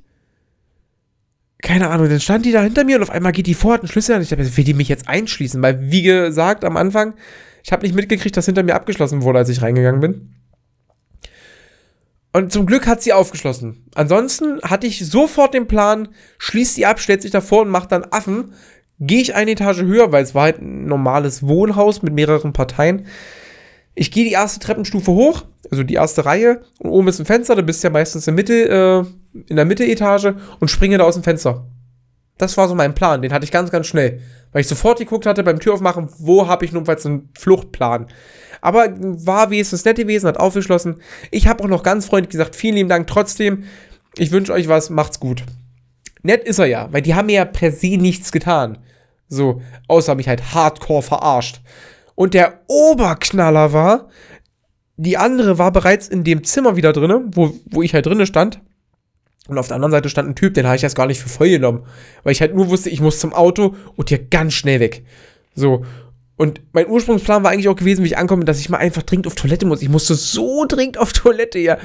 S1: keine Ahnung, dann stand die da hinter mir und auf einmal geht die vor, hat einen Schlüssel an. Ich dachte, will die mich jetzt einschließen? Weil, wie gesagt, am Anfang, ich habe nicht mitgekriegt, dass hinter mir abgeschlossen wurde, als ich reingegangen bin. Und zum Glück hat sie aufgeschlossen. Ansonsten hatte ich sofort den Plan, schließt sie ab, stellt sich davor und macht dann Affen. Gehe ich eine Etage höher, weil es war halt ein normales Wohnhaus mit mehreren Parteien. Ich gehe die erste Treppenstufe hoch, also die erste Reihe, und oben ist ein Fenster, da bist du ja meistens in, Mitte, äh, in der Mitte-Etage und springe da aus dem Fenster. Das war so mein Plan, den hatte ich ganz, ganz schnell. Weil ich sofort geguckt hatte beim Türaufmachen, wo habe ich notfalls einen Fluchtplan. Aber war wenigstens nett gewesen, hat aufgeschlossen. Ich habe auch noch ganz freundlich gesagt, vielen lieben Dank trotzdem. Ich wünsche euch was, macht's gut. Nett ist er ja, weil die haben mir ja per se nichts getan. So, außer mich halt hardcore verarscht. Und der Oberknaller war, die andere war bereits in dem Zimmer wieder drinne, wo, wo ich halt drinne stand. Und auf der anderen Seite stand ein Typ, den habe ich erst gar nicht für voll genommen. Weil ich halt nur wusste, ich muss zum Auto und hier ganz schnell weg. So. Und mein Ursprungsplan war eigentlich auch gewesen, wie ich ankomme, dass ich mal einfach dringend auf Toilette muss. Ich musste so dringend auf Toilette, ja.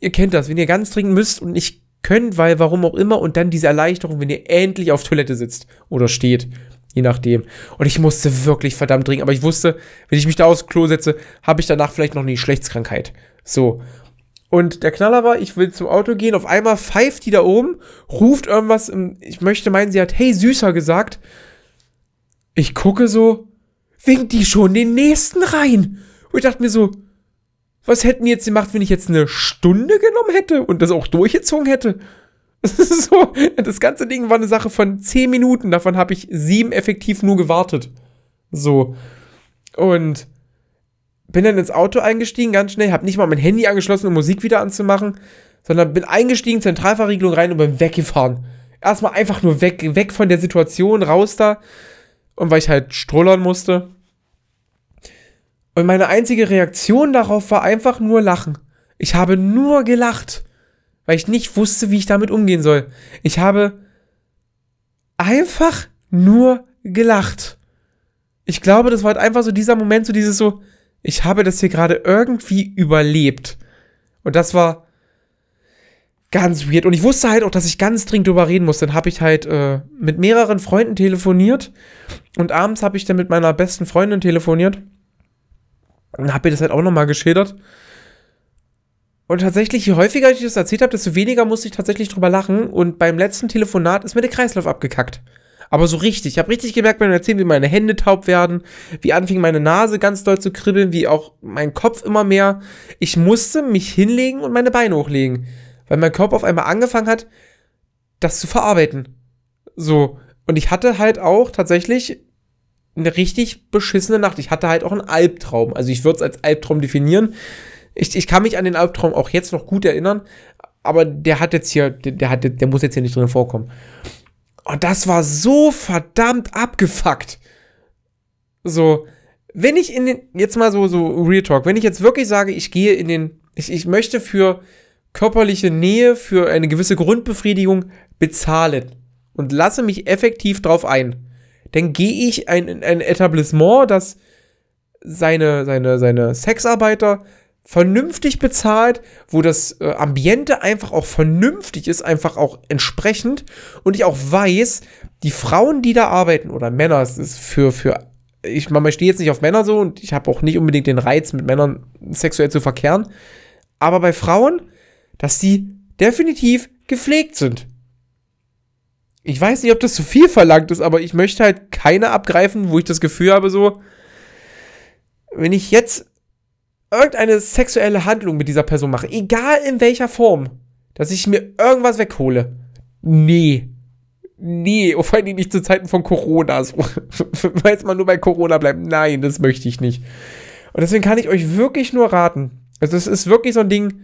S1: Ihr kennt das, wenn ihr ganz dringend müsst und nicht könnt, weil warum auch immer, und dann diese Erleichterung, wenn ihr endlich auf Toilette sitzt oder steht. Je nachdem. Und ich musste wirklich verdammt dringend, aber ich wusste, wenn ich mich da aufs Klo setze, habe ich danach vielleicht noch eine Geschlechtskrankheit. So. Und der Knaller war, ich will zum Auto gehen, auf einmal pfeift die da oben, ruft irgendwas, ich möchte meinen, sie hat Hey Süßer gesagt. Ich gucke so, winkt die schon den nächsten rein. Und ich dachte mir so, was hätten die jetzt gemacht, wenn ich jetzt eine Stunde genommen hätte und das auch durchgezogen hätte? Das, *laughs* so, das ganze Ding war eine Sache von 10 Minuten, davon habe ich sieben effektiv nur gewartet. So. Und bin dann ins Auto eingestiegen, ganz schnell, habe nicht mal mein Handy angeschlossen, um Musik wieder anzumachen, sondern bin eingestiegen, Zentralverriegelung rein und bin weggefahren. Erstmal einfach nur weg, weg von der Situation, raus da. Und weil ich halt strollern musste. Und meine einzige Reaktion darauf war einfach nur Lachen. Ich habe nur gelacht, weil ich nicht wusste, wie ich damit umgehen soll. Ich habe einfach nur gelacht. Ich glaube, das war halt einfach so dieser Moment, so dieses so, ich habe das hier gerade irgendwie überlebt. Und das war ganz weird. Und ich wusste halt auch, dass ich ganz dringend drüber reden muss. Dann habe ich halt äh, mit mehreren Freunden telefoniert. Und abends habe ich dann mit meiner besten Freundin telefoniert. Und habe ihr das halt auch nochmal geschildert. Und tatsächlich, je häufiger ich das erzählt habe, desto weniger musste ich tatsächlich drüber lachen. Und beim letzten Telefonat ist mir der Kreislauf abgekackt. Aber so richtig. Ich habe richtig gemerkt beim Erzählen, wie meine Hände taub werden, wie anfing meine Nase ganz doll zu kribbeln, wie auch mein Kopf immer mehr. Ich musste mich hinlegen und meine Beine hochlegen. Weil mein Körper auf einmal angefangen hat, das zu verarbeiten. So. Und ich hatte halt auch tatsächlich eine richtig beschissene Nacht. Ich hatte halt auch einen Albtraum. Also ich würde es als Albtraum definieren. Ich, ich kann mich an den Albtraum auch jetzt noch gut erinnern, aber der hat jetzt hier, der, hat, der muss jetzt hier nicht drin vorkommen. Und das war so verdammt abgefuckt. So, wenn ich in den, jetzt mal so, so Real Talk, wenn ich jetzt wirklich sage, ich gehe in den, ich, ich möchte für körperliche Nähe, für eine gewisse Grundbefriedigung bezahlen und lasse mich effektiv drauf ein dann gehe ich in ein, ein Etablissement, das seine, seine, seine Sexarbeiter vernünftig bezahlt, wo das äh, Ambiente einfach auch vernünftig ist, einfach auch entsprechend. Und ich auch weiß, die Frauen, die da arbeiten oder Männer, es ist für, für ich, man stehe jetzt nicht auf Männer so und ich habe auch nicht unbedingt den Reiz, mit Männern sexuell zu verkehren, aber bei Frauen, dass die definitiv gepflegt sind. Ich weiß nicht, ob das zu viel verlangt ist, aber ich möchte halt keine abgreifen, wo ich das Gefühl habe, so, wenn ich jetzt irgendeine sexuelle Handlung mit dieser Person mache, egal in welcher Form, dass ich mir irgendwas weghole. Nee. Nee, *laughs* vor allem nicht zu Zeiten von Corona. So. *laughs* Weil es mal nur bei Corona bleibt. Nein, das möchte ich nicht. Und deswegen kann ich euch wirklich nur raten. Also, es ist wirklich so ein Ding,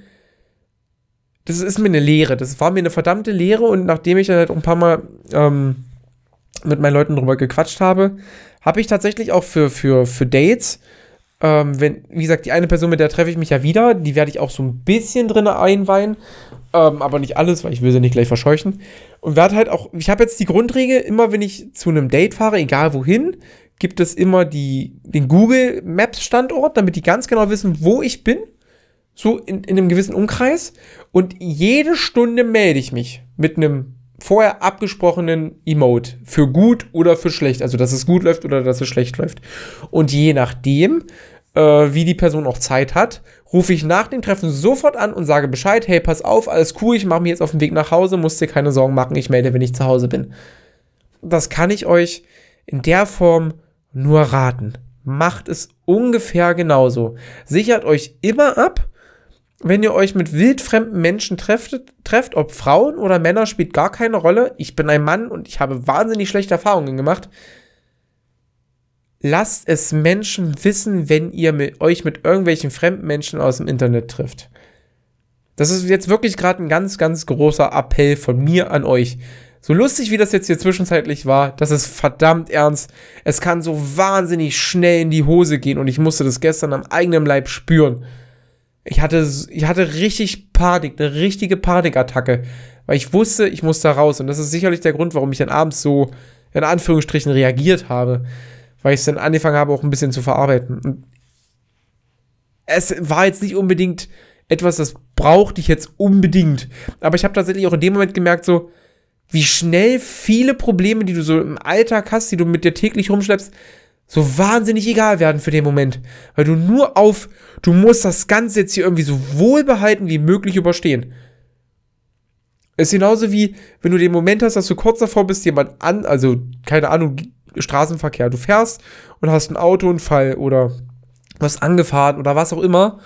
S1: das ist mir eine Lehre. Das war mir eine verdammte Lehre und nachdem ich dann halt ein paar Mal ähm, mit meinen Leuten drüber gequatscht habe, habe ich tatsächlich auch für, für, für Dates, ähm, wenn, wie gesagt, die eine Person, mit der treffe ich mich ja wieder, die werde ich auch so ein bisschen drin einweihen, ähm, aber nicht alles, weil ich will sie nicht gleich verscheuchen. Und werde halt auch, ich habe jetzt die Grundregel, immer wenn ich zu einem Date fahre, egal wohin, gibt es immer die, den Google Maps Standort, damit die ganz genau wissen, wo ich bin. So in, in einem gewissen Umkreis. Und jede Stunde melde ich mich mit einem vorher abgesprochenen Emote für gut oder für schlecht, also dass es gut läuft oder dass es schlecht läuft. Und je nachdem, äh, wie die Person auch Zeit hat, rufe ich nach dem Treffen sofort an und sage Bescheid, hey, pass auf, alles cool, ich mache mich jetzt auf den Weg nach Hause, musst dir keine Sorgen machen, ich melde, wenn ich zu Hause bin. Das kann ich euch in der Form nur raten. Macht es ungefähr genauso. Sichert euch immer ab, wenn ihr euch mit wildfremden Menschen trefft, trefft, ob Frauen oder Männer, spielt gar keine Rolle. Ich bin ein Mann und ich habe wahnsinnig schlechte Erfahrungen gemacht. Lasst es Menschen wissen, wenn ihr mit, euch mit irgendwelchen fremden Menschen aus dem Internet trifft. Das ist jetzt wirklich gerade ein ganz, ganz großer Appell von mir an euch. So lustig wie das jetzt hier zwischenzeitlich war, das ist verdammt ernst. Es kann so wahnsinnig schnell in die Hose gehen und ich musste das gestern am eigenen Leib spüren. Ich hatte, ich hatte richtig Panik, eine richtige Panikattacke, Weil ich wusste, ich muss da raus. Und das ist sicherlich der Grund, warum ich dann abends so in Anführungsstrichen reagiert habe. Weil ich es dann angefangen habe, auch ein bisschen zu verarbeiten. Und es war jetzt nicht unbedingt etwas, das brauchte ich jetzt unbedingt. Aber ich habe tatsächlich auch in dem Moment gemerkt, so, wie schnell viele Probleme, die du so im Alltag hast, die du mit dir täglich rumschleppst, so wahnsinnig egal werden für den Moment. Weil du nur auf, du musst das Ganze jetzt hier irgendwie so wohlbehalten wie möglich überstehen. Ist genauso wie, wenn du den Moment hast, dass du kurz davor bist, jemand an, also keine Ahnung, Straßenverkehr, du fährst und hast einen Autounfall oder was angefahren oder was auch immer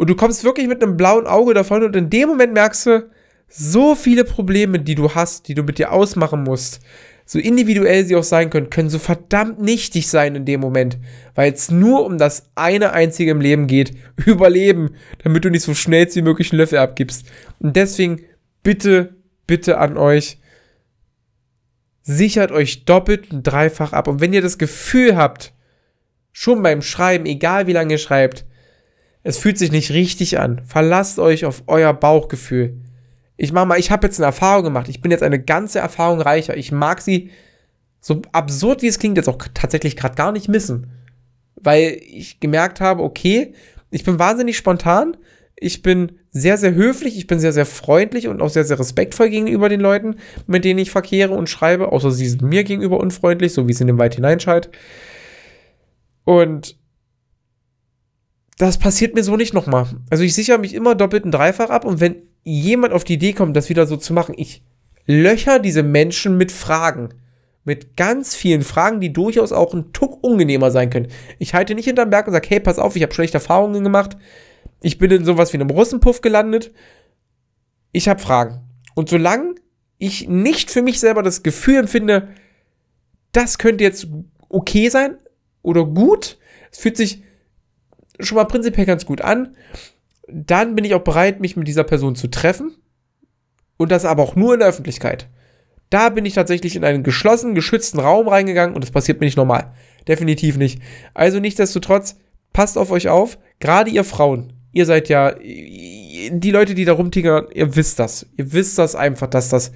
S1: und du kommst wirklich mit einem blauen Auge davon und in dem Moment merkst du, so viele Probleme, die du hast, die du mit dir ausmachen musst, so individuell sie auch sein können, können so verdammt nichtig sein in dem Moment, weil es nur um das eine einzige im Leben geht, *laughs* Überleben, damit du nicht so schnell wie möglich einen Löffel abgibst. Und deswegen bitte, bitte an euch, sichert euch doppelt und dreifach ab. Und wenn ihr das Gefühl habt, schon beim Schreiben, egal wie lange ihr schreibt, es fühlt sich nicht richtig an. Verlasst euch auf euer Bauchgefühl. Ich mach mal, ich habe jetzt eine Erfahrung gemacht. Ich bin jetzt eine ganze Erfahrung reicher. Ich mag sie, so absurd wie es klingt, jetzt auch tatsächlich gerade gar nicht missen. Weil ich gemerkt habe, okay, ich bin wahnsinnig spontan. Ich bin sehr, sehr höflich. Ich bin sehr, sehr freundlich und auch sehr, sehr respektvoll gegenüber den Leuten, mit denen ich verkehre und schreibe. Außer sie sind mir gegenüber unfreundlich, so wie es in den Wald hineinscheint. Und das passiert mir so nicht nochmal. Also ich sichere mich immer doppelt und dreifach ab und wenn jemand auf die Idee kommt, das wieder so zu machen, ich löcher diese Menschen mit Fragen. Mit ganz vielen Fragen, die durchaus auch ein Tuck ungenehmer sein können. Ich halte nicht hinterm Berg und sage, hey, pass auf, ich habe schlechte Erfahrungen gemacht. Ich bin in sowas wie einem Russenpuff gelandet. Ich habe Fragen. Und solange ich nicht für mich selber das Gefühl empfinde, das könnte jetzt okay sein oder gut, es fühlt sich schon mal prinzipiell ganz gut an. Dann bin ich auch bereit, mich mit dieser Person zu treffen. Und das aber auch nur in der Öffentlichkeit. Da bin ich tatsächlich in einen geschlossenen, geschützten Raum reingegangen und das passiert mir nicht normal. Definitiv nicht. Also nichtsdestotrotz, passt auf euch auf. Gerade ihr Frauen. Ihr seid ja, die Leute, die da rumtigern, ihr wisst das. Ihr wisst das einfach, dass das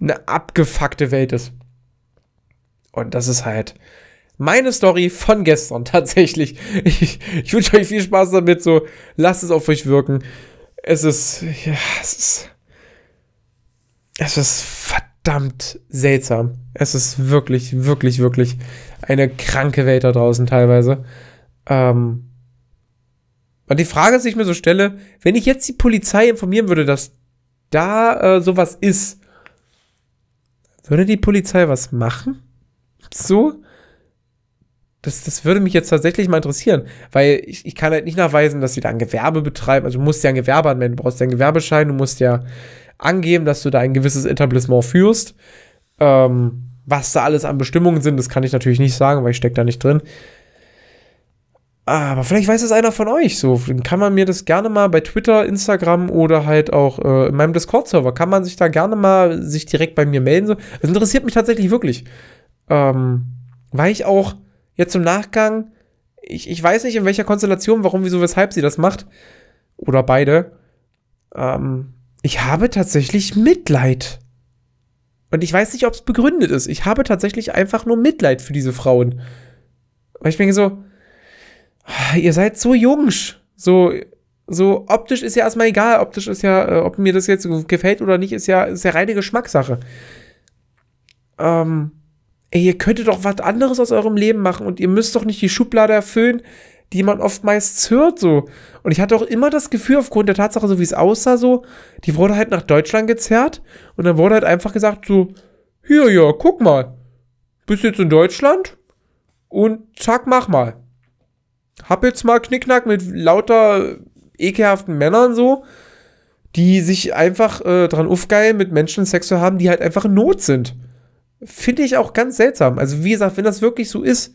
S1: eine abgefuckte Welt ist. Und das ist halt, meine Story von gestern *laughs* tatsächlich. Ich, ich wünsche euch viel Spaß damit. So, lasst es auf euch wirken. Es ist, ja, es ist, es ist verdammt seltsam. Es ist wirklich, wirklich, wirklich eine kranke Welt da draußen teilweise. Ähm, und die Frage, die ich mir so stelle, wenn ich jetzt die Polizei informieren würde, dass da äh, sowas ist, würde die Polizei was machen? So? Das, das würde mich jetzt tatsächlich mal interessieren, weil ich, ich kann halt nicht nachweisen, dass sie da ein Gewerbe betreiben. Also du musst ja ein Gewerbe anmelden, du brauchst ja einen Gewerbeschein, du musst ja angeben, dass du da ein gewisses Etablissement führst. Ähm, was da alles an Bestimmungen sind, das kann ich natürlich nicht sagen, weil ich stecke da nicht drin. Aber vielleicht weiß es einer von euch so. Dann kann man mir das gerne mal bei Twitter, Instagram oder halt auch äh, in meinem Discord-Server, kann man sich da gerne mal sich direkt bei mir melden. So. Das interessiert mich tatsächlich wirklich. Ähm, weil ich auch jetzt im Nachgang, ich, ich weiß nicht in welcher Konstellation, warum, wieso, weshalb sie das macht. Oder beide. Ähm, ich habe tatsächlich Mitleid. Und ich weiß nicht, ob es begründet ist. Ich habe tatsächlich einfach nur Mitleid für diese Frauen. Weil ich denke so, ihr seid so jung. So, so optisch ist ja erstmal egal. Optisch ist ja, äh, ob mir das jetzt gefällt oder nicht, ist ja, ist ja reine Geschmackssache. Ähm, ey, ihr könntet doch was anderes aus eurem Leben machen und ihr müsst doch nicht die Schublade erfüllen, die man oftmals hört, so. Und ich hatte auch immer das Gefühl, aufgrund der Tatsache, so wie es aussah, so, die wurde halt nach Deutschland gezerrt und dann wurde halt einfach gesagt, so, hier, ja, guck mal, bist jetzt in Deutschland und zack, mach mal. Hab jetzt mal Knickknack mit lauter ekelhaften Männern so, die sich einfach äh, dran aufgeilen, mit Menschen Sex zu haben, die halt einfach in Not sind. Finde ich auch ganz seltsam. Also, wie gesagt, wenn das wirklich so ist,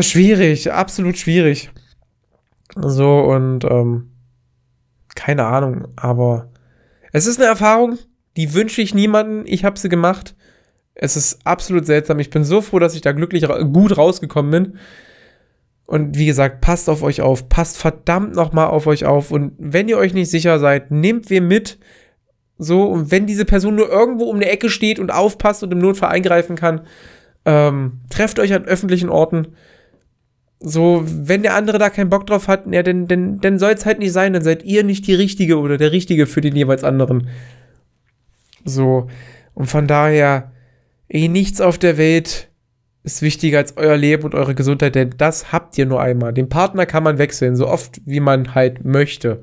S1: schwierig, absolut schwierig. So, und ähm, keine Ahnung, aber es ist eine Erfahrung, die wünsche ich niemanden. Ich habe sie gemacht. Es ist absolut seltsam. Ich bin so froh, dass ich da glücklich gut rausgekommen bin. Und wie gesagt, passt auf euch auf, passt verdammt nochmal auf euch auf. Und wenn ihr euch nicht sicher seid, nehmt wir mit, So, und wenn diese Person nur irgendwo um die Ecke steht und aufpasst und im Notfall eingreifen kann, ähm, trefft euch an öffentlichen Orten. So, wenn der andere da keinen Bock drauf hat, ja, dann, dann, dann soll es halt nicht sein, dann seid ihr nicht die Richtige oder der Richtige für den jeweils anderen. So, und von daher, eh, nichts auf der Welt ist wichtiger als euer Leben und eure Gesundheit, denn das habt ihr nur einmal. Den Partner kann man wechseln, so oft wie man halt möchte.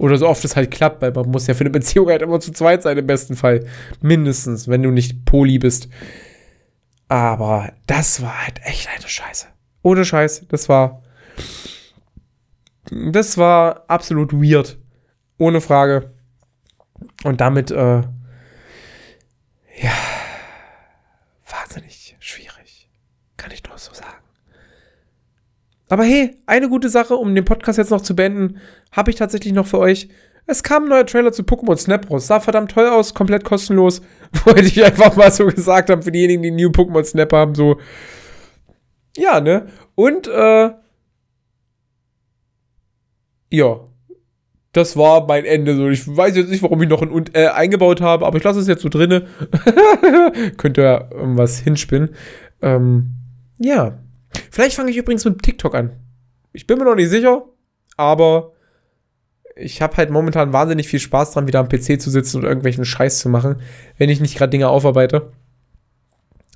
S1: Oder so oft es halt klappt, weil man muss ja für eine Beziehung halt immer zu zweit sein, im besten Fall. Mindestens, wenn du nicht Poli bist. Aber das war halt echt eine Scheiße. Ohne Scheiß, das war. Das war absolut weird. Ohne Frage. Und damit, äh, ja, wahnsinnig schwierig. Kann ich nur so sagen. Aber hey, eine gute Sache, um den Podcast jetzt noch zu beenden, habe ich tatsächlich noch für euch. Es kam ein neuer Trailer zu Pokémon Snap raus. Sah verdammt toll aus, komplett kostenlos. *laughs* Wollte ich einfach mal so gesagt haben für diejenigen, die New Pokémon Snap haben. So, ja, ne? Und, äh, ja. Das war mein Ende. So, ich weiß jetzt nicht, warum ich noch ein und äh, eingebaut habe, aber ich lasse es jetzt so drinne. *laughs* Könnt ihr irgendwas hinspinnen. Ähm, ja. Vielleicht fange ich übrigens mit TikTok an. Ich bin mir noch nicht sicher, aber ich habe halt momentan wahnsinnig viel Spaß dran, wieder am PC zu sitzen und irgendwelchen Scheiß zu machen, wenn ich nicht gerade Dinge aufarbeite.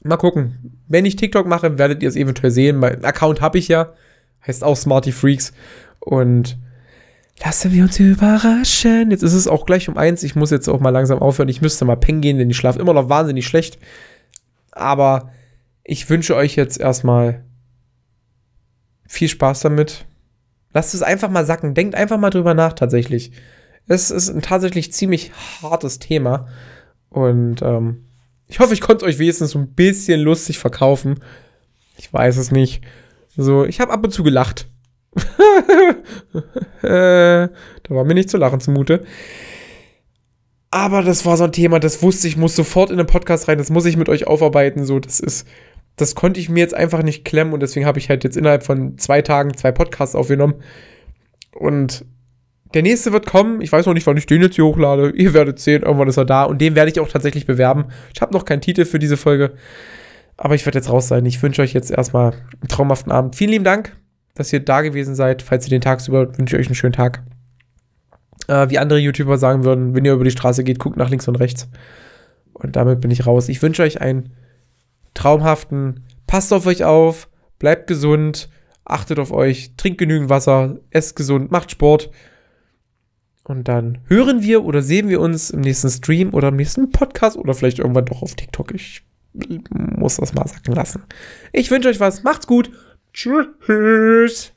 S1: Mal gucken. Wenn ich TikTok mache, werdet ihr es eventuell sehen. Mein Account habe ich ja. Heißt auch Smarty Freaks. Und lassen wir uns überraschen. Jetzt ist es auch gleich um eins. Ich muss jetzt auch mal langsam aufhören. Ich müsste mal pennen gehen, denn ich schlafe immer noch wahnsinnig schlecht. Aber ich wünsche euch jetzt erstmal viel Spaß damit. Lasst es einfach mal sacken. Denkt einfach mal drüber nach, tatsächlich. Es ist ein tatsächlich ziemlich hartes Thema. Und ähm, ich hoffe, ich konnte es euch wenigstens so ein bisschen lustig verkaufen. Ich weiß es nicht. So, ich habe ab und zu gelacht. *laughs* äh, da war mir nicht zu lachen zumute. Aber das war so ein Thema, das wusste ich, muss sofort in den Podcast rein, das muss ich mit euch aufarbeiten. So, das ist, das konnte ich mir jetzt einfach nicht klemmen und deswegen habe ich halt jetzt innerhalb von zwei Tagen zwei Podcasts aufgenommen. Und der nächste wird kommen. Ich weiß noch nicht, wann ich den jetzt hier hochlade. Ihr werdet sehen, irgendwann ist er da. Und den werde ich auch tatsächlich bewerben. Ich habe noch keinen Titel für diese Folge. Aber ich werde jetzt raus sein. Ich wünsche euch jetzt erstmal einen traumhaften Abend. Vielen lieben Dank, dass ihr da gewesen seid. Falls ihr den tagsüber, wünsche ich euch einen schönen Tag. Äh, wie andere YouTuber sagen würden, wenn ihr über die Straße geht, guckt nach links und rechts. Und damit bin ich raus. Ich wünsche euch einen traumhaften. Passt auf euch auf, bleibt gesund, achtet auf euch, trinkt genügend Wasser, esst gesund, macht Sport. Und dann hören wir oder sehen wir uns im nächsten Stream oder im nächsten Podcast oder vielleicht irgendwann doch auf TikTok. Ich muss das mal sacken lassen. Ich wünsche euch was. Macht's gut. Tschüss.